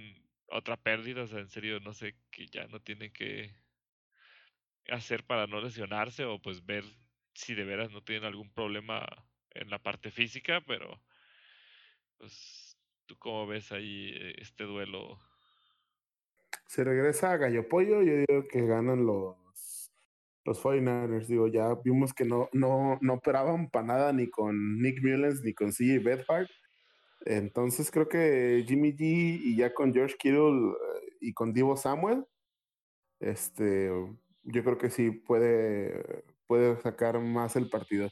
S2: otra pérdida, o sea, en serio, no sé, que ya no tiene que hacer para no lesionarse o pues ver si de veras no tienen algún problema en la parte física, pero pues tú cómo ves ahí eh, este duelo.
S1: Se regresa a Gallo Pollo, yo digo que ganan los los 49ers, digo, ya vimos que no, no, no operaban para nada ni con Nick Mullens ni con CJ Bedford. Entonces creo que Jimmy G y ya con George Kittle y con Divo Samuel, este, yo creo que sí puede, puede sacar más el partido.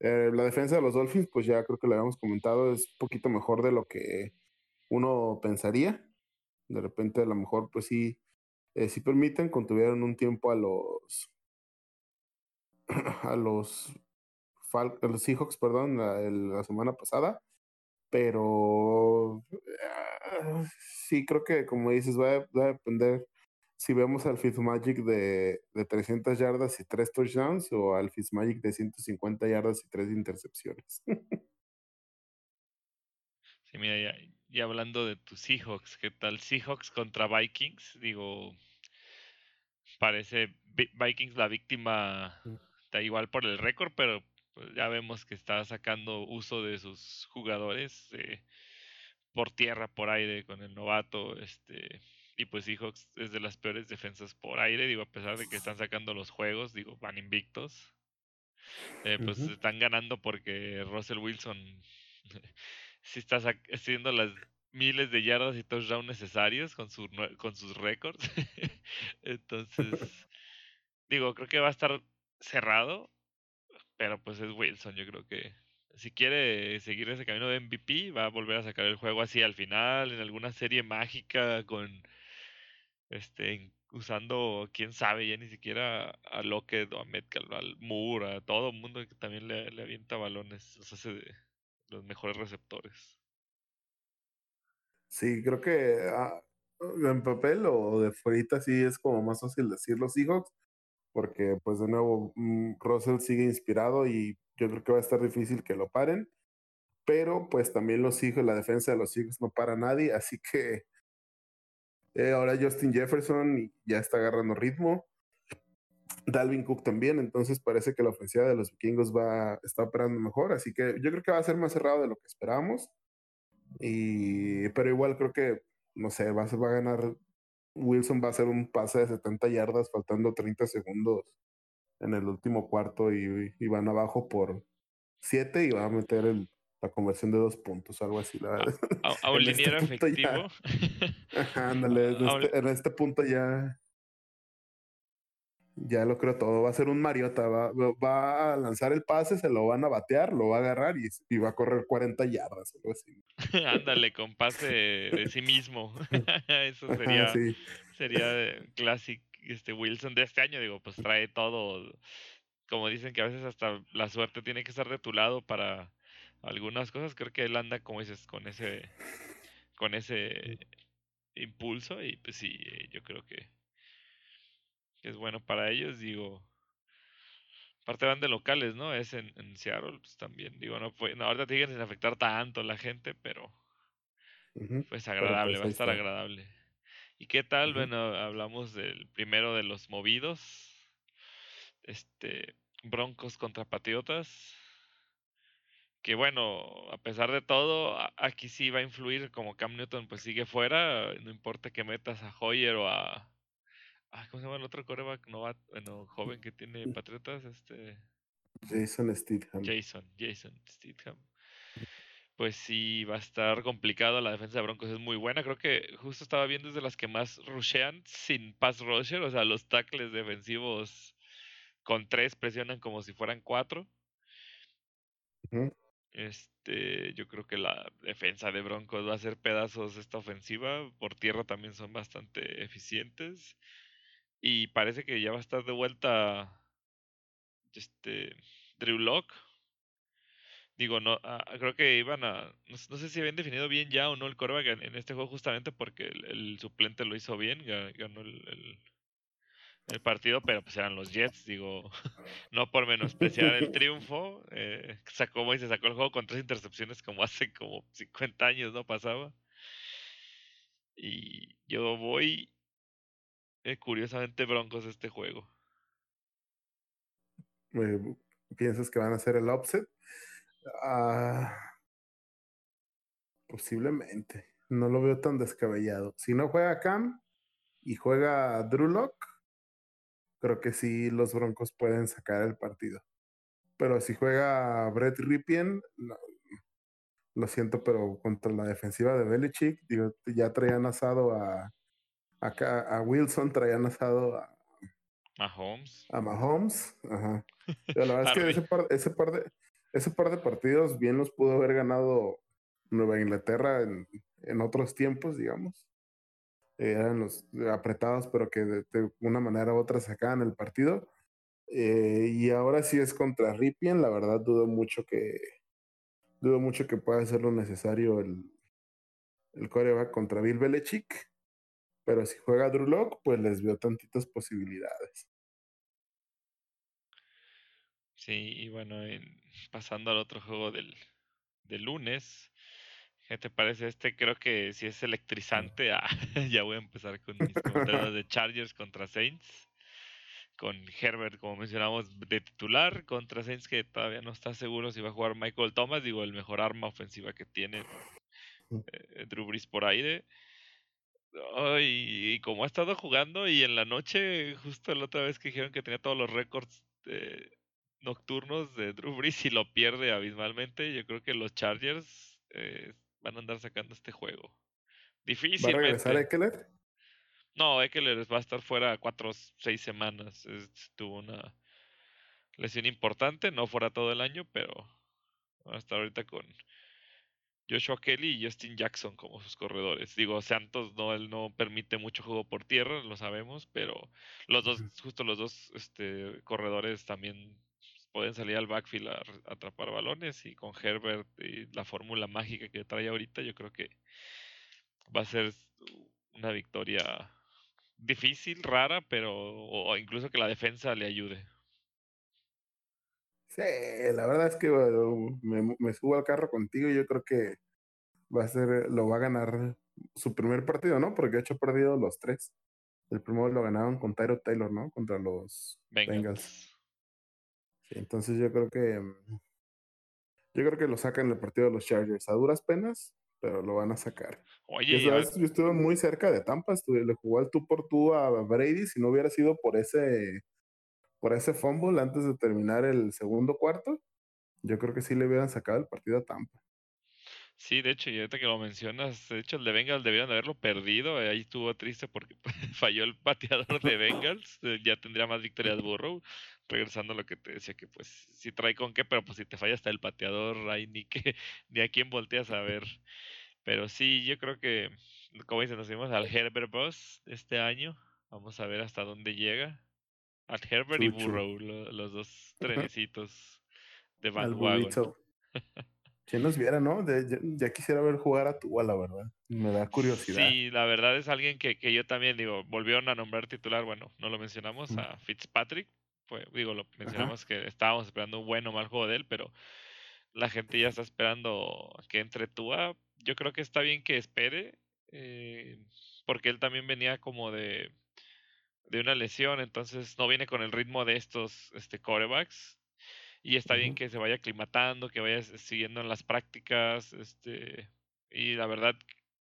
S1: Eh, la defensa de los Dolphins, pues ya creo que lo habíamos comentado, es un poquito mejor de lo que uno pensaría. De repente, a lo mejor, pues sí, eh, sí permiten, contuvieron un tiempo a los (clears throat) a los, a los Seahawks, perdón, la semana pasada pero ah, sí creo que como dices va a, depender si vemos al Fitzmagic de, de 300 yardas y 3 touchdowns o al Fitzmagic de 150 yardas y 3 intercepciones. (laughs)
S2: sí, mira, ya, hablando de tus Seahawks, ¿qué tal Seahawks contra Vikings? Digo, parece Vikings la víctima, está igual por el récord, pero pues, ya vemos que está sacando uso de sus jugadores eh, por tierra, por aire, con el novato, este, y pues Seahawks es de las peores defensas por aire, digo, a pesar de que están sacando los juegos, digo, van invictos. Eh, pues están ganando porque Russell Wilson (laughs) sí está haciendo las miles de yardas y touchdowns necesarios con, su, con sus récords. (laughs) Entonces, (laughs) digo, creo que va a estar cerrado. Pero pues es Wilson, yo creo que si quiere seguir ese camino de MVP, va a volver a sacar el juego así al final, en alguna serie mágica con este usando, quién sabe, ya ni siquiera a Lockett o a Metcalf, al Moore, a todo mundo que también le, le avienta balones, los hace de los mejores receptores.
S1: Sí, creo que ah, en papel o de fuera sí es como más fácil decir los Seahawks, porque pues de nuevo mm, Russell sigue inspirado y yo creo que va a estar difícil que lo paren, pero pues también los hijos, la defensa de los hijos no para nadie, así que eh, ahora Justin Jefferson ya está agarrando ritmo, Dalvin Cook también, entonces parece que la ofensiva de los vikingos va, está operando mejor, así que yo creo que va a ser más cerrado de lo que esperábamos, y, pero igual creo que, no sé, va, va a ganar Wilson va a hacer un pase de 70 yardas faltando 30 segundos en el último cuarto y, van abajo por 7 y va a meter el, la conversión de dos puntos, algo así. La verdad.
S2: A, (laughs) un este efectivo. (laughs)
S1: ándale, (laughs) este, en este punto ya ya lo creo todo. Va a ser un Mariota. Va, va, a lanzar el pase, se lo van a batear, lo va a agarrar y, va a correr 40 yardas. Algo así. (laughs)
S2: Ándale, con pase de, sí mismo. (laughs) Eso sería, sería Classic este Wilson de este año. Digo, pues trae todo. Como dicen que a veces hasta la suerte tiene que estar de tu lado para algunas cosas. Creo que él anda, como dices, con ese, con ese impulso. Y pues sí, yo creo que que es bueno para ellos, digo. Aparte van de locales, ¿no? Es en, en Seattle, pues también. Digo, no, fue, no ahorita tienen sin afectar tanto la gente, pero pues agradable, pues, va a estar agradable. ¿Y qué tal? Bueno, hablamos del primero de los movidos. Este, Broncos contra Patriotas. Que bueno, a pesar de todo, aquí sí va a influir como Cam Newton pues sigue fuera, no importa que metas a Hoyer o a, ¿Cómo se llama el otro coreback novato, bueno, joven que tiene mm. Patriotas? Este...
S1: Jason Steedham.
S2: Jason, Jason Steedham. Pues sí, va a estar complicado. La defensa de Broncos es muy buena. Creo que justo estaba viendo desde las que más rushean sin pass rusher. O sea, los tackles defensivos con tres presionan como si fueran cuatro. Este, yo creo que la defensa de Broncos va a hacer pedazos esta ofensiva. Por tierra también son bastante eficientes. Y parece que ya va a estar de vuelta este Drew Locke. Digo, no, ah, creo que iban a. No, sé si habían definido bien ya o no el coreback en, este juego, justamente porque el, suplente lo hizo bien, ganó el, el, partido, pero pues eran los Jets, digo, (laughs) no por menospreciar el (laughs) triunfo. Eh, sacó y se sacó el juego con tres intercepciones, como hace como 50 años no pasaba. Y yo voy eh, curiosamente Broncos este juego.
S1: ¿Piensas que van a hacer el offset? Ah, posiblemente. No lo veo tan descabellado. Si no juega Cam y juega Drew Lock, creo que sí los Broncos pueden sacar el partido. Pero si juega Brett Ripien, lo siento, pero contra la defensiva de Belichick, digo, ya traían asado a, Acá a Wilson traían asado a
S2: Mahomes.
S1: A Mahomes, ajá. la (laughs) verdad es que ese par, ese par, de, ese par de partidos bien los pudo haber ganado Nueva Inglaterra en, en otros tiempos, digamos. eran los apretados, pero que de, una manera u otra sacaban el partido. Eh, y ahora sí es contra Ripien, la verdad dudo mucho que dudo mucho que pueda ser lo necesario el, el coreback contra Bill Belichick. Pero si juega Drew Lock, pues les veo tantitas posibilidades.
S2: Sí, y bueno, pasando al otro juego del, del lunes, ¿qué te parece este? Creo que si es electrizante. Ah, (laughs) ya voy a empezar con mis (laughs) comentarios de Chargers contra Saints. Con Herbert, como mencionamos, de titular, contra Saints que todavía no está seguro si va a jugar Michael Thomas, digo, el mejor arma ofensiva que tiene eh, Drew Brees por aire y como ha estado jugando y en la noche, justo la otra vez que dijeron que tenía todos los récords nocturnos de Drew Brees y lo pierde abismalmente, yo creo que los Chargers eh, van a andar sacando este juego. Difícil.
S1: ¿Va a regresar Eckler?
S2: No, Eckler va a estar fuera cuatro o seis semanas. tuvo una lesión importante, no fuera todo el año, pero va a estar ahorita con Joshua Kelly y Justin Jackson como sus corredores. Digo, Santos no, él no permite mucho juego por tierra, lo sabemos, pero los dos, justo los dos este, corredores también pueden salir al backfield a, atrapar balones y con Herbert y la fórmula mágica que trae ahorita, yo creo que va a ser una victoria difícil, rara, pero o incluso que la defensa le ayude.
S1: Sí, la verdad es que me, subo al carro contigo y yo creo que va a ser, lo va a ganar su primer partido, ¿no? Porque ha hecho perdido los tres. El primero lo ganaron con Tyro Taylor, ¿no? Contra los Bengals. entonces yo creo que yo creo que lo sacan el partido de los Chargers a duras penas, pero lo van a sacar.
S2: Oye,
S1: yo estuve muy cerca de Tampa, estuve, le jugó al tú por tú a Brady, si no hubiera sido por ese, por ese fumble antes de terminar el segundo cuarto, yo creo que sí le hubieran sacado el partido a Tampa.
S2: Sí, de hecho, y ahorita que lo mencionas, de hecho el de Bengals debieron haberlo perdido, eh, ahí estuvo triste porque (laughs) falló el pateador de Bengals, eh, ya tendría más victorias (laughs) Burrow, regresando a lo que te decía que pues sí trae con qué, pero pues si te falla hasta el pateador, ahí ni que, (laughs) ni a quién volteas a ver. Pero sí, yo creo que, como dicen, nos fuimos al Herbert Boss este año, vamos a ver hasta dónde llega. Al Herbert y Burrow, los dos trenecitos de Van Wagon.
S1: ¿Quién nos viera, no? ya, quisiera ver jugar a Tua, la verdad. Me da curiosidad.
S2: Sí, la verdad es alguien que, que yo también digo, volvieron a nombrar titular, bueno, no lo mencionamos, a Fitzpatrick. Pues, digo, lo mencionamos que estábamos esperando un buen o mal juego de él, pero la gente ya está esperando que entre Tua. Yo creo que está bien que espere, eh, porque él también venía como de, de una lesión, entonces no viene con el ritmo de estos este, corebacks y está bien que se vaya aclimatando, que vaya siguiendo en las prácticas, este, y la verdad,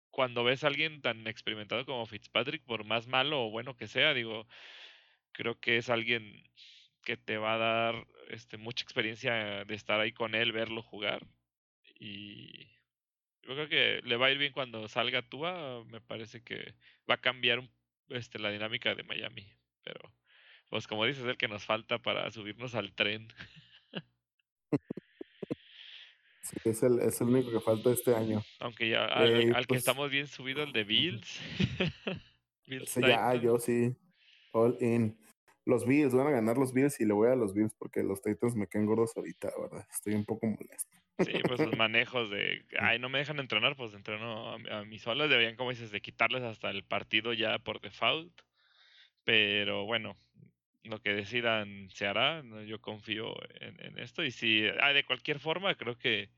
S2: cuando ves a alguien tan experimentado como Fitzpatrick, por más malo o bueno que sea, digo, creo que es alguien que te va a dar este, mucha experiencia de estar ahí con él, verlo jugar. Y yo creo que le va a ir bien cuando salga Tua. Me parece que va a cambiar este, la dinámica de Miami. Pero, pues como dices, es el que nos falta para subirnos al tren.
S1: es el, es el único que falta este año.
S2: Aunque ya al, eh, que pues estamos bien subido, el de Bills. (laughs)
S1: Bills ya, yo sí. All in. Los Bills, van a ganar los Bills y le voy a los Bills porque los Titans me quedan gordos ahorita, ¿verdad? Estoy un poco molesto.
S2: Sí, pues los (laughs) manejos de, ay, no me dejan entrenar, pues entreno a, mis solas, deberían, como dices, de quitarles hasta el partido ya por default. Pero bueno, lo que decidan se hará, yo confío en, esto. Y si, ah, de cualquier forma, creo que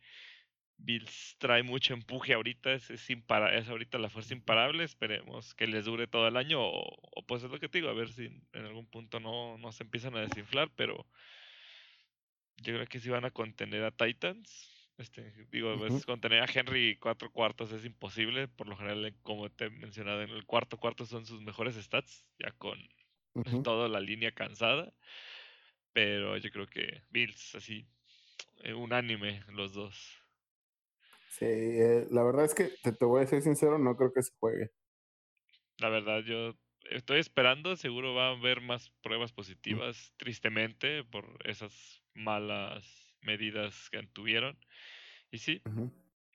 S2: Bills trae mucho empuje ahorita, es, es, es ahorita la fuerza imparable, esperemos que les dure todo el año o, pues es lo que te digo, a ver si en algún punto no, no se empiezan a desinflar, pero yo creo que si van a contener a Titans. Este, digo, pues, contener a Henry cuatro cuartos es imposible, por lo general, como te he mencionado, en el cuarto cuarto son sus mejores stats, ya con toda la línea cansada, pero yo creo que Bills, así, eh, unánime los dos.
S1: Sí, eh, la verdad es que te, voy a ser sincero, no creo que se juegue.
S2: La verdad, yo estoy esperando, seguro va a haber más pruebas positivas, tristemente, por esas malas medidas que tuvieron. Y sí,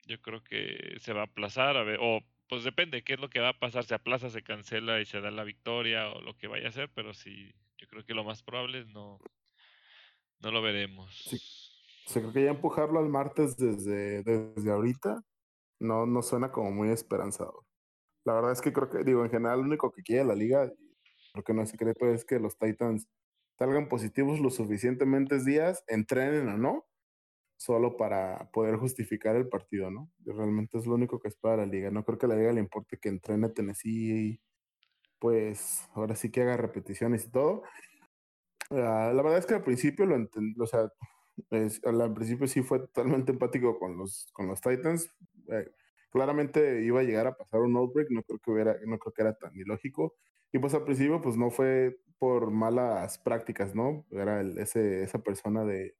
S2: yo creo que se va a aplazar, a ver, o pues depende qué es lo que va a pasar, se aplaza, se cancela y se da la victoria o lo que vaya a hacer, pero sí, yo creo que lo más probable no, no lo veremos.
S1: Sí se creo que ya empujarlo al martes desde, desde ahorita no, no suena como muy esperanzador. La verdad es que creo que, digo, en general, lo único que quiere la liga, porque no es secreto, es que los Titans salgan positivos lo suficientemente días, entrenen o no, solo para poder justificar el partido, ¿no? Realmente es lo único que espera la liga. No creo que la liga le importe que entrene Tennessee y pues ahora sí que haga repeticiones y todo. Ah, la verdad es que al principio lo entendí, o sea, al principio sí fue totalmente empático con los, con los Titans. Eh, claramente iba a llegar a pasar un outbreak, no creo que hubiera, no creo que era tan ilógico. Y pues al principio pues no fue por malas prácticas, ¿no? Era ese, esa persona de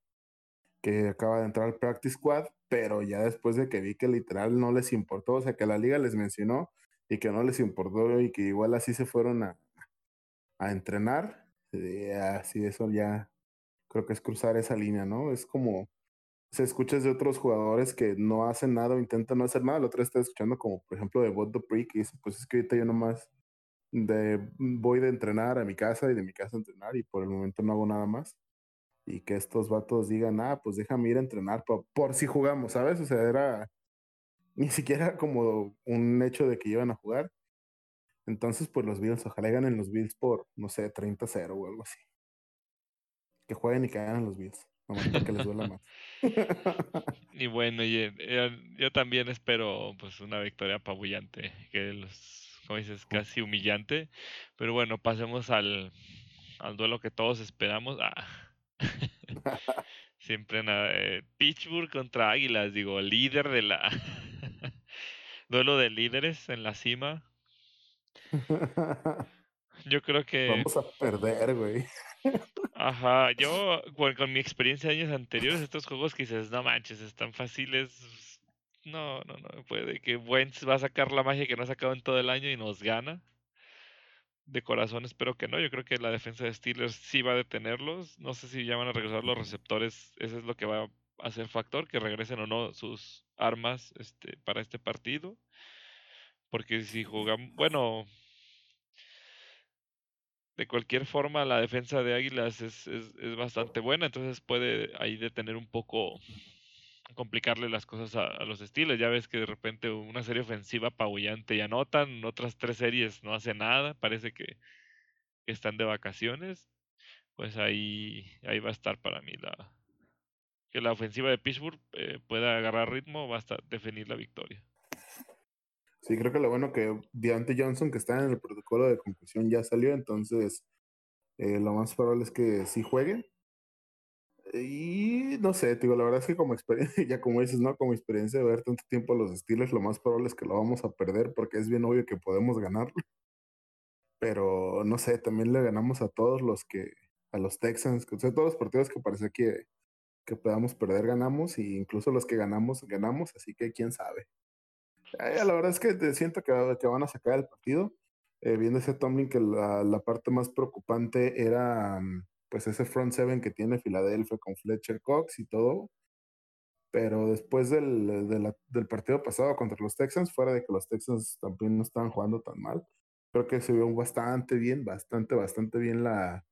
S1: que acaba de entrar al practice squad, pero ya después de que vi que literal no les importó, o sea que la liga les mencionó y que no les importó y que igual así se fueron a, a entrenar, eh, así eso ya creo que es cruzar esa línea, ¿no? Es como, se escuchas de otros jugadores que no hacen nada o intentan no hacer nada. La otra estaba escuchando como, por ejemplo, de Bot Prick y dice, pues es que ahorita yo nomás de, voy de entrenar a mi casa y de mi casa a entrenar y por el momento no hago nada más. Y que estos vatos digan, ah, pues déjame ir a entrenar por, por si jugamos, ¿sabes? O sea, era (laughs) ni siquiera como un hecho de que iban a jugar. Entonces, pues los Bills, ojalá ganen los Bills por, no sé, 30-0 o algo así que jueguen y que hagan los Bills. que les duela más. (laughs)
S2: y bueno, yo, también espero pues una victoria apabullante, que los, como dices, casi humillante. Pero bueno, pasemos al, al duelo que todos esperamos. Ah. (laughs) Siempre nada. Eh, Pittsburgh contra Águilas, digo, líder de la (laughs) Duelo de líderes en la cima. (laughs) Yo creo que.
S1: Vamos a perder, güey.
S2: Ajá, yo con, mi experiencia de años anteriores, estos juegos que dices, no manches, están fáciles. No, no, no, puede que Wentz va a sacar la magia que no ha sacado en todo el año y nos gana. De corazón espero que no, yo creo que la defensa de Steelers sí va a detenerlos. No sé si ya van a regresar los receptores, eso es lo que va a ser factor, que regresen o no sus armas este, para este partido. Porque si jugamos, bueno, de cualquier forma la defensa de Águilas es, es, bastante buena, entonces puede ahí detener un poco, complicarle las cosas a, los estilos. Ya ves que de repente una serie ofensiva apabullante y anotan, otras tres series no hace nada, parece que, están de vacaciones. Pues ahí, ahí va a estar para mí la que la ofensiva de Pittsburgh eh, pueda agarrar ritmo, va a definir la victoria.
S1: Sí, creo que lo bueno que Deontay Johnson, que está en el protocolo de conclusión, ya salió, entonces eh, lo más probable es que sí juegue. Y no sé, digo, la verdad es que como experiencia, (laughs) ya como dices, ¿no? Como experiencia de ver tanto tiempo los Steelers, lo más probable es que lo vamos a perder porque es bien obvio que podemos ganarlo. Pero no sé, también le ganamos a todos los que, a los Texans, o sea, todos los partidos que parece que, que podamos perder, ganamos, y incluso los que ganamos, ganamos, así que quién sabe. La verdad es que siento que, van a sacar el partido. Eh, viendo ese Tomlin que la, parte más preocupante era mm, pues ese front seven que tiene Filadelfia con Fletcher Cox y todo. Pero después del, del partido pasado contra los Texans, fuera de que los Texans también no estaban jugando tan mal, creo que se vio bastante bien, bastante, bastante bien la,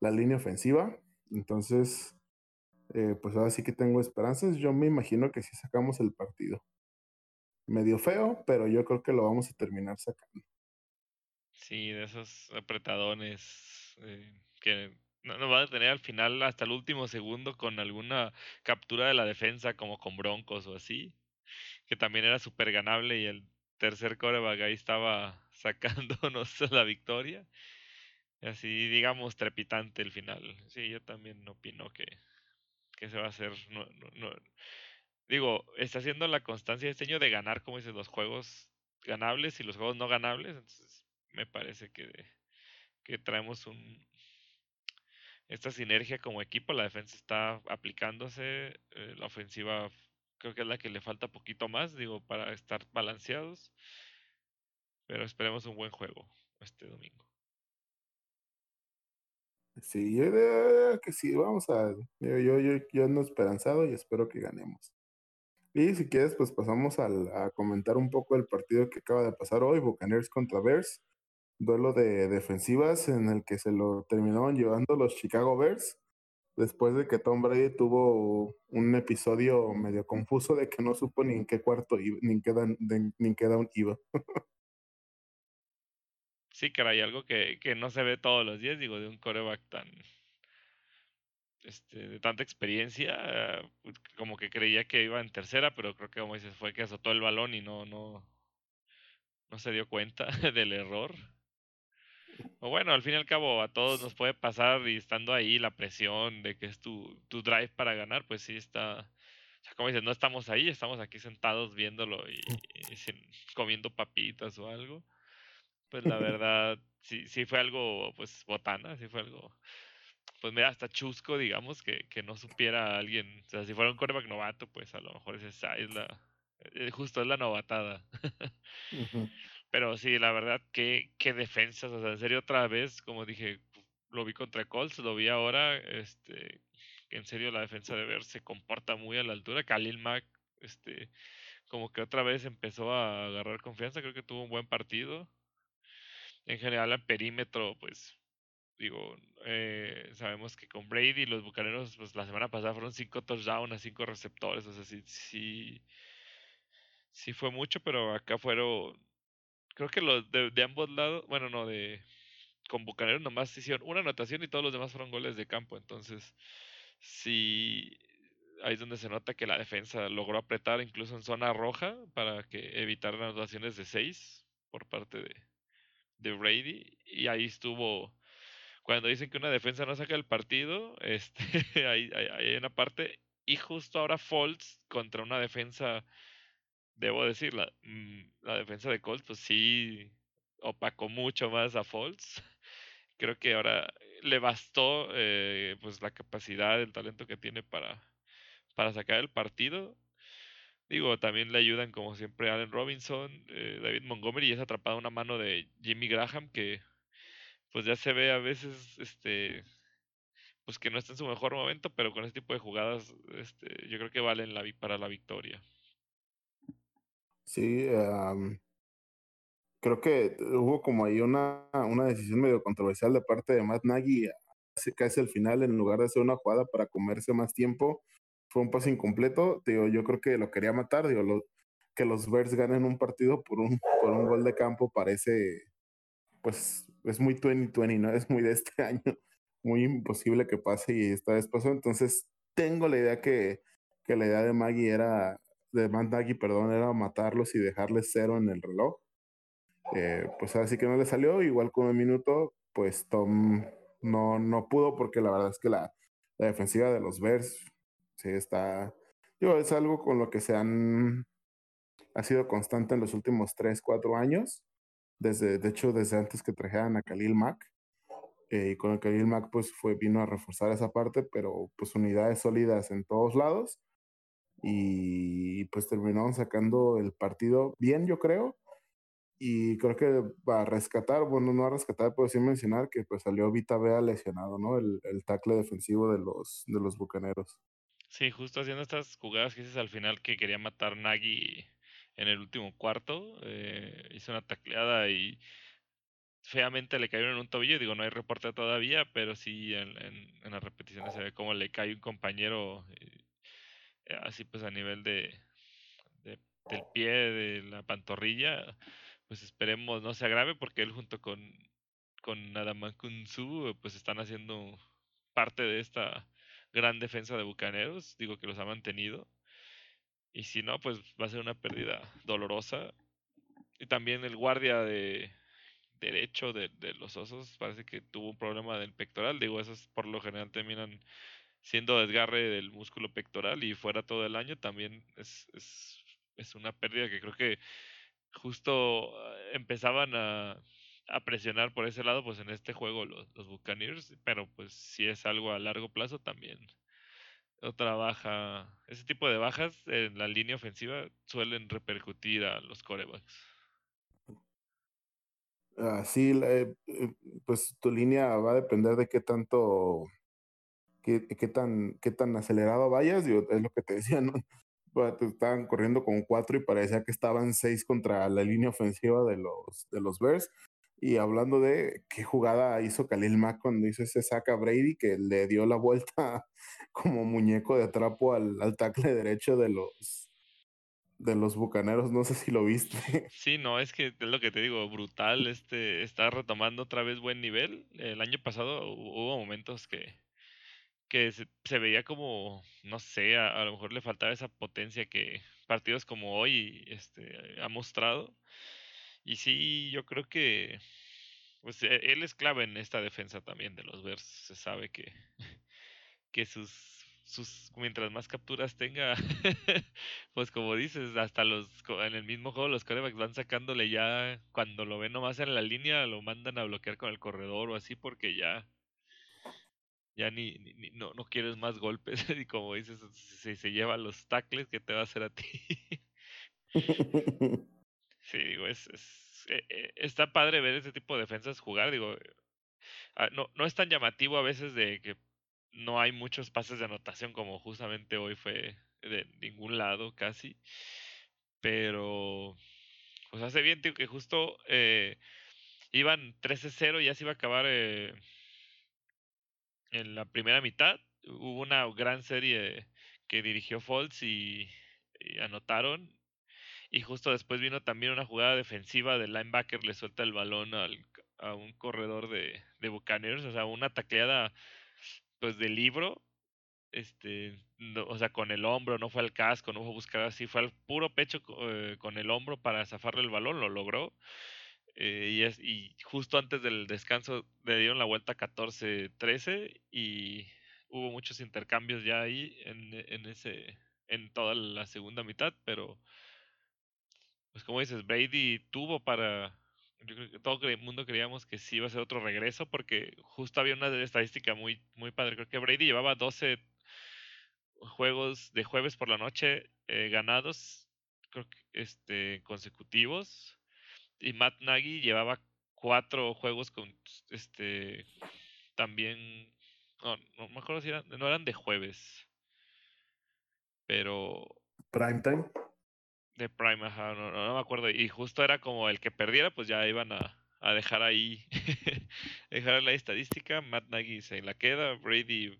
S1: la línea ofensiva. Entonces, eh, pues ahora sí que tengo esperanzas. Yo me imagino que si sacamos el partido medio feo, pero yo creo que lo vamos a terminar sacando.
S2: Sí, de esos apretadones eh, que no nos va a tener al final hasta el último segundo con alguna captura de la defensa como con Broncos o así, que también era súper ganable y el tercer coreback ahí estaba (laughs) sacándonos la victoria. Así, digamos, trepitante el final. Sí, yo también opino que, que se va a hacer digo, está haciendo la constancia este año de ganar, como dices, los juegos ganables y los juegos no ganables. Entonces, me parece que, que traemos un esta sinergia como equipo. La defensa está aplicándose, eh, la ofensiva creo que es la que le falta poquito más, digo, para estar balanceados. Pero esperemos un buen juego este domingo.
S1: Sí, yo que sí, vamos a. Yo, yo, yo, yo ando esperanzado y espero que ganemos. Y si quieres, pues pasamos a comentar un poco el partido que acaba de pasar hoy, Buccaneers contra Bears. Duelo de defensivas en el que se lo terminaron llevando los Chicago Bears después de que Tom Brady tuvo un episodio medio confuso de que no supo ni en qué cuarto iba, ni en qué, ni en qué iba.
S2: sí, caray, algo que, que no se ve todos los días, digo, de un coreback tan, este, de tanta experiencia, pues, como que creía que iba en tercera, pero creo que como dices, fue que azotó el balón y no, no, no se dio cuenta (laughs) del error. O bueno, al fin y al cabo a todos nos puede pasar y estando ahí la presión de que es tu, tu drive para ganar, pues sí está, o sea, como dices, no estamos ahí, estamos aquí sentados viéndolo y, comiendo papitas o algo. Pues la verdad, sí, sí fue algo, pues botana, sí fue algo pues mira, hasta chusco, digamos, que, que no supiera alguien. O sea, si fuera un quarterback novato, pues a lo mejor es, es la. Eh, justo es la novatada. Pero sí, la verdad, qué, qué defensas. O sea, en serio, otra vez, como dije, lo vi contra Colts, lo vi ahora. Este, en serio, la defensa de Ver se comporta muy a la altura. Khalil Mack, este, como que otra vez empezó a agarrar confianza. Creo que tuvo un buen partido. En general, el perímetro, pues digo, eh, sabemos que con Brady los Bucaneros, pues la semana pasada fueron cinco touchdowns a cinco receptores, o sea, sí, sí, sí fue mucho, pero acá fueron, creo que los de, ambos lados, bueno, no, de, con Bucaneros nomás hicieron una anotación y todos los demás fueron goles de campo, entonces, sí, ahí es donde se nota que la defensa logró apretar incluso en zona roja para que evitar anotaciones de seis por parte de, de Brady, y ahí estuvo cuando dicen que una defensa no saca el partido, (laughs) este, hay, hay, una parte, y justo ahora Foltz contra una defensa debo decir, la, mm, la defensa de Colts, pues sí opacó mucho más a Falls. Creo que ahora le bastó eh, pues la capacidad, el talento que tiene para, para sacar el partido. Digo, también le ayudan como siempre Allen Robinson, eh, David Montgomery y es atrapada una mano de Jimmy Graham que pues ya se ve a veces este pues que no está en su mejor momento, pero con este tipo de jugadas este, yo creo que valen la, para la victoria.
S1: Sí, creo que hubo como ahí una, una decisión medio controversial de parte de Matt Nagy casi al final, en lugar de hacer una jugada para comerse más tiempo, fue un pase incompleto. Digo, yo creo que lo quería matar. Digo, lo, que los Bears ganen un partido por un, por un gol de campo parece, pues, es muy 2020, ¿no? (laughs) Es muy de este año. Muy imposible que pase y esta vez pasó. Entonces, tengo la idea que, que la idea de Maggie era, de Matt Nagy, perdón, era matarlos y dejarles cero en el reloj. Eh, pues así que no le salió. Igual con un minuto, pues Tom no, no pudo porque la verdad es que la, la defensiva de los Bears sí está, yo es algo con lo que se han, ha sido constante en los últimos 3, 4 años, desde, de hecho desde antes que trajeran a Khalil Mack, eh, y con el Khalil Mack pues fue, vino a reforzar esa parte, pero pues unidades sólidas en todos lados, y pues terminaron sacando el partido bien, yo creo, y creo que va a rescatar, bueno, no a rescatar, pero sí mencionar que pues salió Vita Vea lesionado, ¿no? El, el tackle defensivo de los, de los bucaneros.
S2: Sí, justo haciendo estas jugadas que dices al final que quería matar Nagy en el último cuarto, eh, hizo una tacleada y feamente le cayó en un tobillo. Digo, no hay reporte todavía, pero sí en, en, las repeticiones se ve como le cae un compañero, eh, así pues a nivel de, de, del pie, de la pantorrilla pues esperemos no se agrave porque él junto con, con Kunzu pues están haciendo parte de esta gran defensa de Bucaneros, digo que los ha mantenido. Y si no, pues va a ser una pérdida dolorosa. Y también el guardia de derecho de, de los osos parece que tuvo un problema del pectoral. Digo, esos por lo general terminan siendo desgarre del músculo pectoral y fuera todo el año también es, es, es una pérdida que creo que justo eh, empezaban a, a, presionar por ese lado, pues en este juego los, los Buccaneers, pero pues si es algo a largo plazo también otra baja, ese tipo de bajas en la línea ofensiva suelen repercutir a los corebacks.
S1: Ah, sí, eh, eh, pues tu línea va a depender de qué tanto, qué, tan, qué tan acelerado vayas, es lo que te (laughs) decía, ¿no? estaban corriendo con cuatro y parecía que estaban seis contra la línea ofensiva de los, de los Bears. Y hablando de qué jugada hizo Khalil Mack cuando hizo ese saca Brady, que le dio la vuelta (laughs) como muñeco de trapo al, al tackle derecho de los, de los bucaneros, no sé si lo viste. (laughs)
S2: Sí, no, es que es lo que te digo, brutal, este está retomando otra vez buen nivel. El año pasado hubo momentos que, que se, veía como, no sé, a, lo mejor le faltaba esa potencia que partidos como hoy este, ha mostrado. Y sí, yo creo que pues e, él es clave en esta defensa también de los Bears. Se sabe que, que sus, sus mientras más capturas tenga, (laughs) pues como dices, hasta los en el mismo juego los corebacks van sacándole ya cuando lo ven nomás en la línea, lo mandan a bloquear con el corredor o así porque ya ya ni, ni, no, no quieres más golpes (laughs) y como dices, si se lleva los tackles, ¿qué te va a hacer a ti? (laughs) sí, digo, es, es eh, eh, está padre ver ese tipo de defensas jugar, digo, ah, no, no es tan llamativo a veces de que no hay muchos pases de anotación como justamente hoy fue de ningún lado casi, pero pues hace bien, tío, que justo eh, iban 13-0 y ya se iba a acabar eh, en la primera mitad hubo una gran serie que dirigió Foltz y, anotaron. Y justo después vino también una jugada defensiva del linebacker, le suelta el balón al, a un corredor de, de Buccaneers, o sea, una tacleada pues de libro, este, o sea, con el hombro, no fue al casco, no fue a buscar así, fue al puro pecho eh, con el hombro para zafarle el balón, lo logró. Eh, y, es, y justo antes del descanso le dieron la vuelta 14-13 y hubo muchos intercambios ya ahí en, en, ese en toda la segunda mitad, pero pues como dices, Brady tuvo para... Yo creo que todo el mundo creíamos que sí iba a ser otro regreso porque justo había una estadística muy, muy padre. Creo que Brady llevaba 12 juegos de jueves por la noche eh, ganados este, consecutivos y Matt Nagy llevaba cuatro juegos con este también no, no me acuerdo si eran, no eran de jueves pero
S1: prime time.
S2: De prime ajá, no, no, me acuerdo y justo era como el que perdiera pues ya iban a, a dejar ahí (laughs) dejar la estadística Matt Nagy se la queda Brady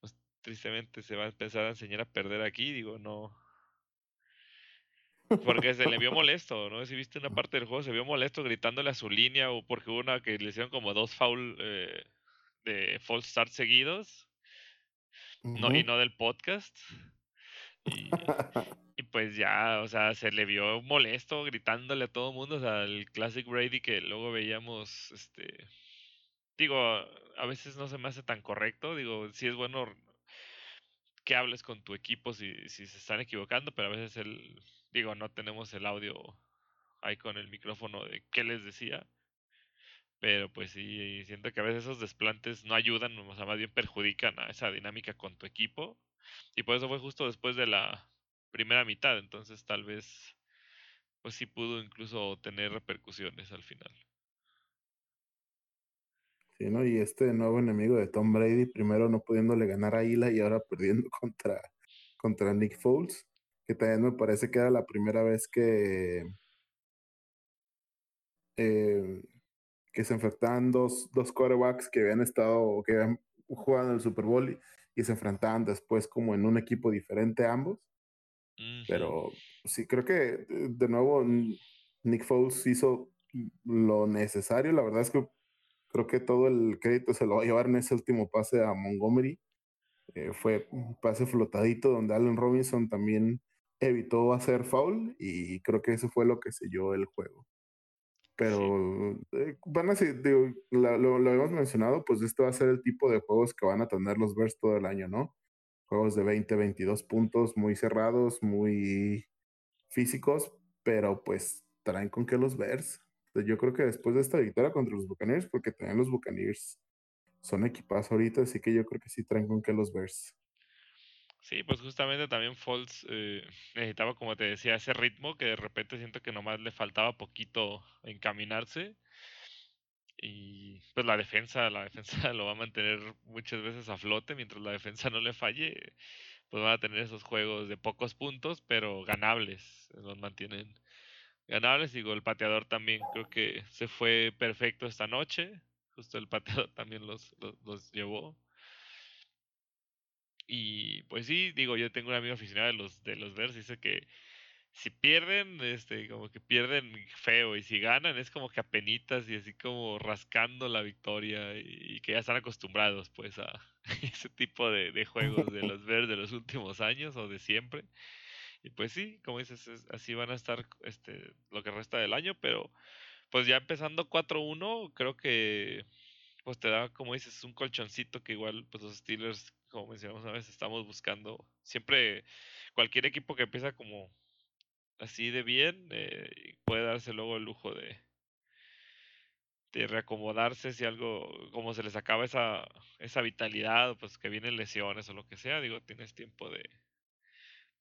S2: pues, tristemente se va a empezar a enseñar a perder aquí digo no porque se le vio (laughs) molesto, ¿no? Si viste una parte del juego, se vio molesto gritándole a su línea o porque hubo una que le hicieron como dos foul eh, de false start seguidos. no, y no del podcast. Y, (laughs) y, pues ya, o sea, se le vio molesto gritándole a todo el mundo. O sea, el Classic Brady que luego veíamos, este... Digo, a veces no se me hace tan correcto. Digo, sí es bueno que hables con tu equipo si, si se están equivocando, pero a veces el Digo, no tenemos el audio ahí con el micrófono de qué les decía. Pero pues sí, siento que a veces esos desplantes no ayudan, o sea, más bien perjudican a esa dinámica con tu equipo. Y por eso fue justo después de la primera mitad. Entonces tal vez, pues sí pudo incluso tener repercusiones al final.
S1: Sí, ¿no? Y este nuevo enemigo de Tom Brady, primero no pudiéndole ganar a Ila y ahora perdiendo (laughs) contra, contra Nick Foles que también me parece que era la primera vez que, eh, que se enfrentaban dos, dos quarterbacks que habían estado, que habían jugado en el Super Bowl y, se enfrentaban después como en un equipo diferente ambos. Pero sí, creo que de nuevo Nick Foles hizo lo necesario. La verdad es que creo que todo el crédito se lo va a llevar en ese último pase a Montgomery. Eh, fue un pase flotadito donde Allen Robinson también evitó hacer foul y creo que eso fue lo que selló el juego. Pero eh, van a ser, lo, hemos mencionado, pues este va a ser el tipo de juegos que van a tener los Bears todo el año, ¿no? Juegos de 20, 22 puntos, muy cerrados, muy físicos, pero pues traen con qué los Bears. Yo creo que después de esta victoria contra los Buccaneers, porque también los Buccaneers son equipados ahorita, así que yo creo que sí traen con qué los Bears.
S2: Sí, pues justamente también Falls eh, (laughs) necesitaba, como te decía, ese ritmo que de repente siento que nomás le faltaba poquito encaminarse. Y pues la defensa, la defensa (laughs) lo va a mantener muchas veces a flote mientras la defensa no le falle. Pues van a tener esos juegos de pocos puntos, pero ganables. Los mantienen ganables. Digo, el pateador también creo que se fue perfecto esta noche. Justo el pateador (laughs) también los, los, los llevó. Y pues sí, digo, yo tengo un amigo aficionado de los, de los Bears, dice que si pierden, este, como que pierden feo, y si ganan es como que apenitas y así como rascando la victoria, y, que ya están acostumbrados pues a (laughs) ese tipo de, de juegos de los Bears de los últimos años o de siempre. Y pues sí, como dices, así van a estar este, lo que resta del año, pero pues ya empezando 4-1, creo que pues te da, como dices, un colchoncito que igual pues los Steelers como mencionamos una vez, estamos buscando siempre cualquier equipo que empieza como así de bien eh, puede darse luego el lujo de reacomodarse si algo como se les acaba esa esa vitalidad pues que vienen lesiones o lo que sea digo tienes tiempo de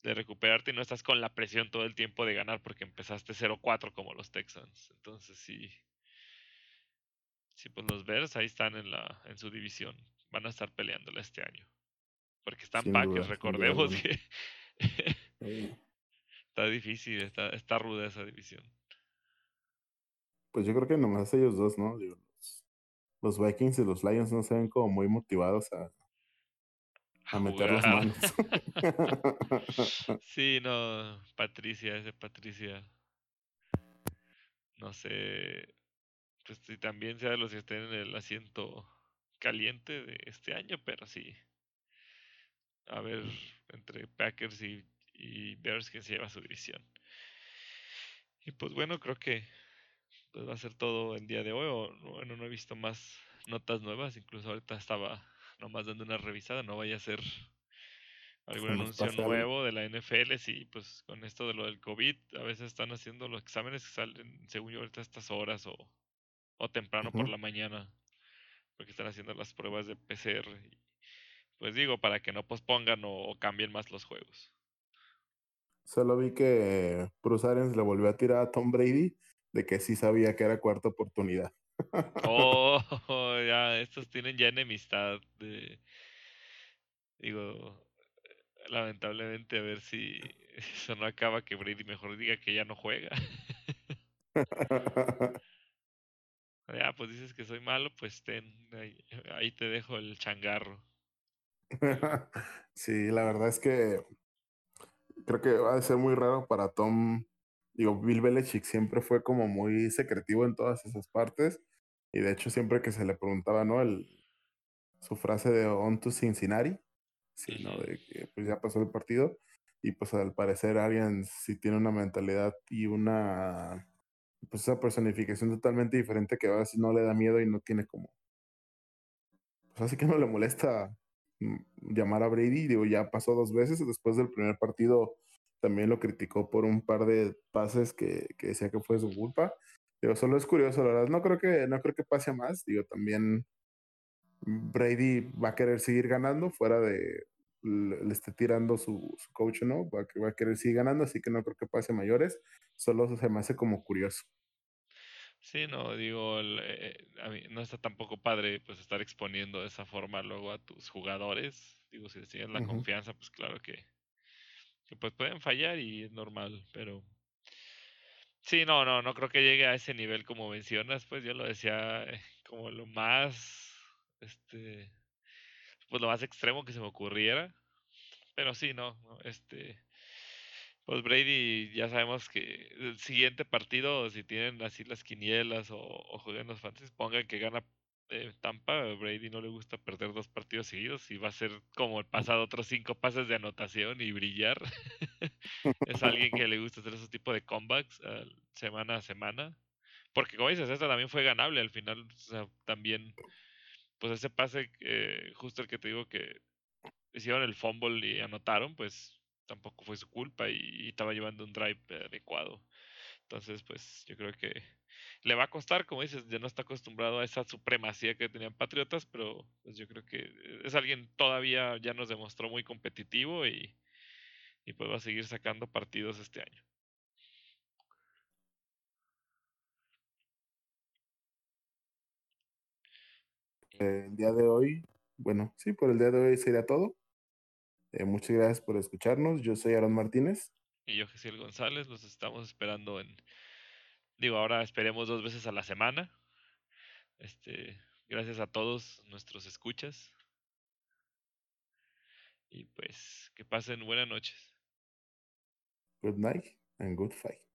S2: de recuperarte y no estás con la presión todo el tiempo de ganar porque empezaste 0-4 como los Texans. Entonces sí sí pues los Bears ahí están en la en su división van a estar peleándola este año porque están Packers, recordemos que (laughs) está difícil, está, está ruda esa división.
S1: Pues yo creo que nomás ellos dos, ¿no? los, Vikings y los Lions no se ven como muy motivados a, a meter las manos. (laughs)
S2: sí, no, Patricia, ese Patricia. No sé, pues si también sea de los que estén en el asiento caliente de este año, pero sí, a ver entre Packers y, Bears quién se lleva su división. Y pues bueno, creo que pues va a ser todo el día de hoy. O, bueno, no he visto más notas nuevas. Incluso ahorita estaba nomás dando una revisada. No vaya a ser algún anuncio nuevo de la NFL, sí, pues con esto de lo del COVID, a veces están haciendo los exámenes que salen, según yo, ahorita a estas horas o, o temprano por la mañana, porque están haciendo las pruebas de PCR. Pues digo, para que no pospongan o, cambien más los juegos.
S1: Solo vi que Bruce Arians le volvió a tirar a Tom Brady de que sí sabía que era cuarta oportunidad. (laughs)
S2: oh, (laughs) ya, estos tienen ya enemistad de... Digo, lamentablemente a ver si eso no acaba que Brady mejor diga que ya no juega. (laughs) ya, pues dices que soy malo, pues ten, ahí, te dejo el changarro. (laughs)
S1: sí, la verdad es que creo que va a ser muy raro para Tom. Digo, Bill Belichick siempre fue como muy secretivo en todas esas partes. Y de hecho, siempre que se le preguntaba, ¿no? El, su frase de on to Cincinnati, Sí, ¿no? De que pues ya pasó el partido y pues al parecer alguien sí tiene una mentalidad y una pues esa personificación totalmente diferente que a veces no le da miedo y no tiene como pues así que no le molesta llamar a Brady, digo, ya pasó dos veces, después del primer partido también lo criticó por un par de pases que, que decía que fue su culpa. Digo, solo es curioso, la verdad, no creo que, no creo que pase más, digo, también Brady va a querer seguir ganando fuera de le, esté tirando su, coach, ¿no? Va, va a querer seguir ganando, así que no creo que pase mayores. Solo se me hace como curioso.
S2: Sí, no, digo, eh, a mí no está tampoco padre pues estar exponiendo de esa forma luego a tus jugadores. Digo, si tienes la confianza, pues claro que, que, pues pueden fallar y es normal, pero sí, no, no, no creo que llegue a ese nivel como mencionas, pues yo lo decía eh, como lo más este, pues lo más extremo que se me ocurriera. Pero sí, no, este, pues Brady ya sabemos que el siguiente partido, si tienen así las quinielas o, o juegan los fantasy, pongan que gana eh, Tampa, Brady no le gusta perder dos partidos seguidos y va a ser como el pasado otros cinco pases de anotación y brillar. (laughs) es alguien que le gusta hacer ese tipo de comebacks semana a semana. Porque como dices, esta también fue ganable al final, o sea, también pues ese pase, eh, justo el que te digo que hicieron el fumble y anotaron, pues tampoco fue su culpa y, estaba llevando un drive adecuado. Entonces, pues yo creo que le va a costar, como dices, ya no está acostumbrado a esa supremacía que tenían Patriotas, pero pues yo creo que es alguien todavía ya nos demostró muy competitivo y, y pues va a seguir sacando partidos este año.
S1: el día de hoy, bueno, sí, por el día de hoy sería todo. Eh, muchas gracias por escucharnos. Yo soy Aaron Martínez.
S2: Y yo, Gesiel González. Los estamos esperando en. Digo, ahora esperemos dos veces a la semana. Este, gracias a todos nuestros escuchas. Y pues, que pasen buenas noches.
S1: Good night and good fight.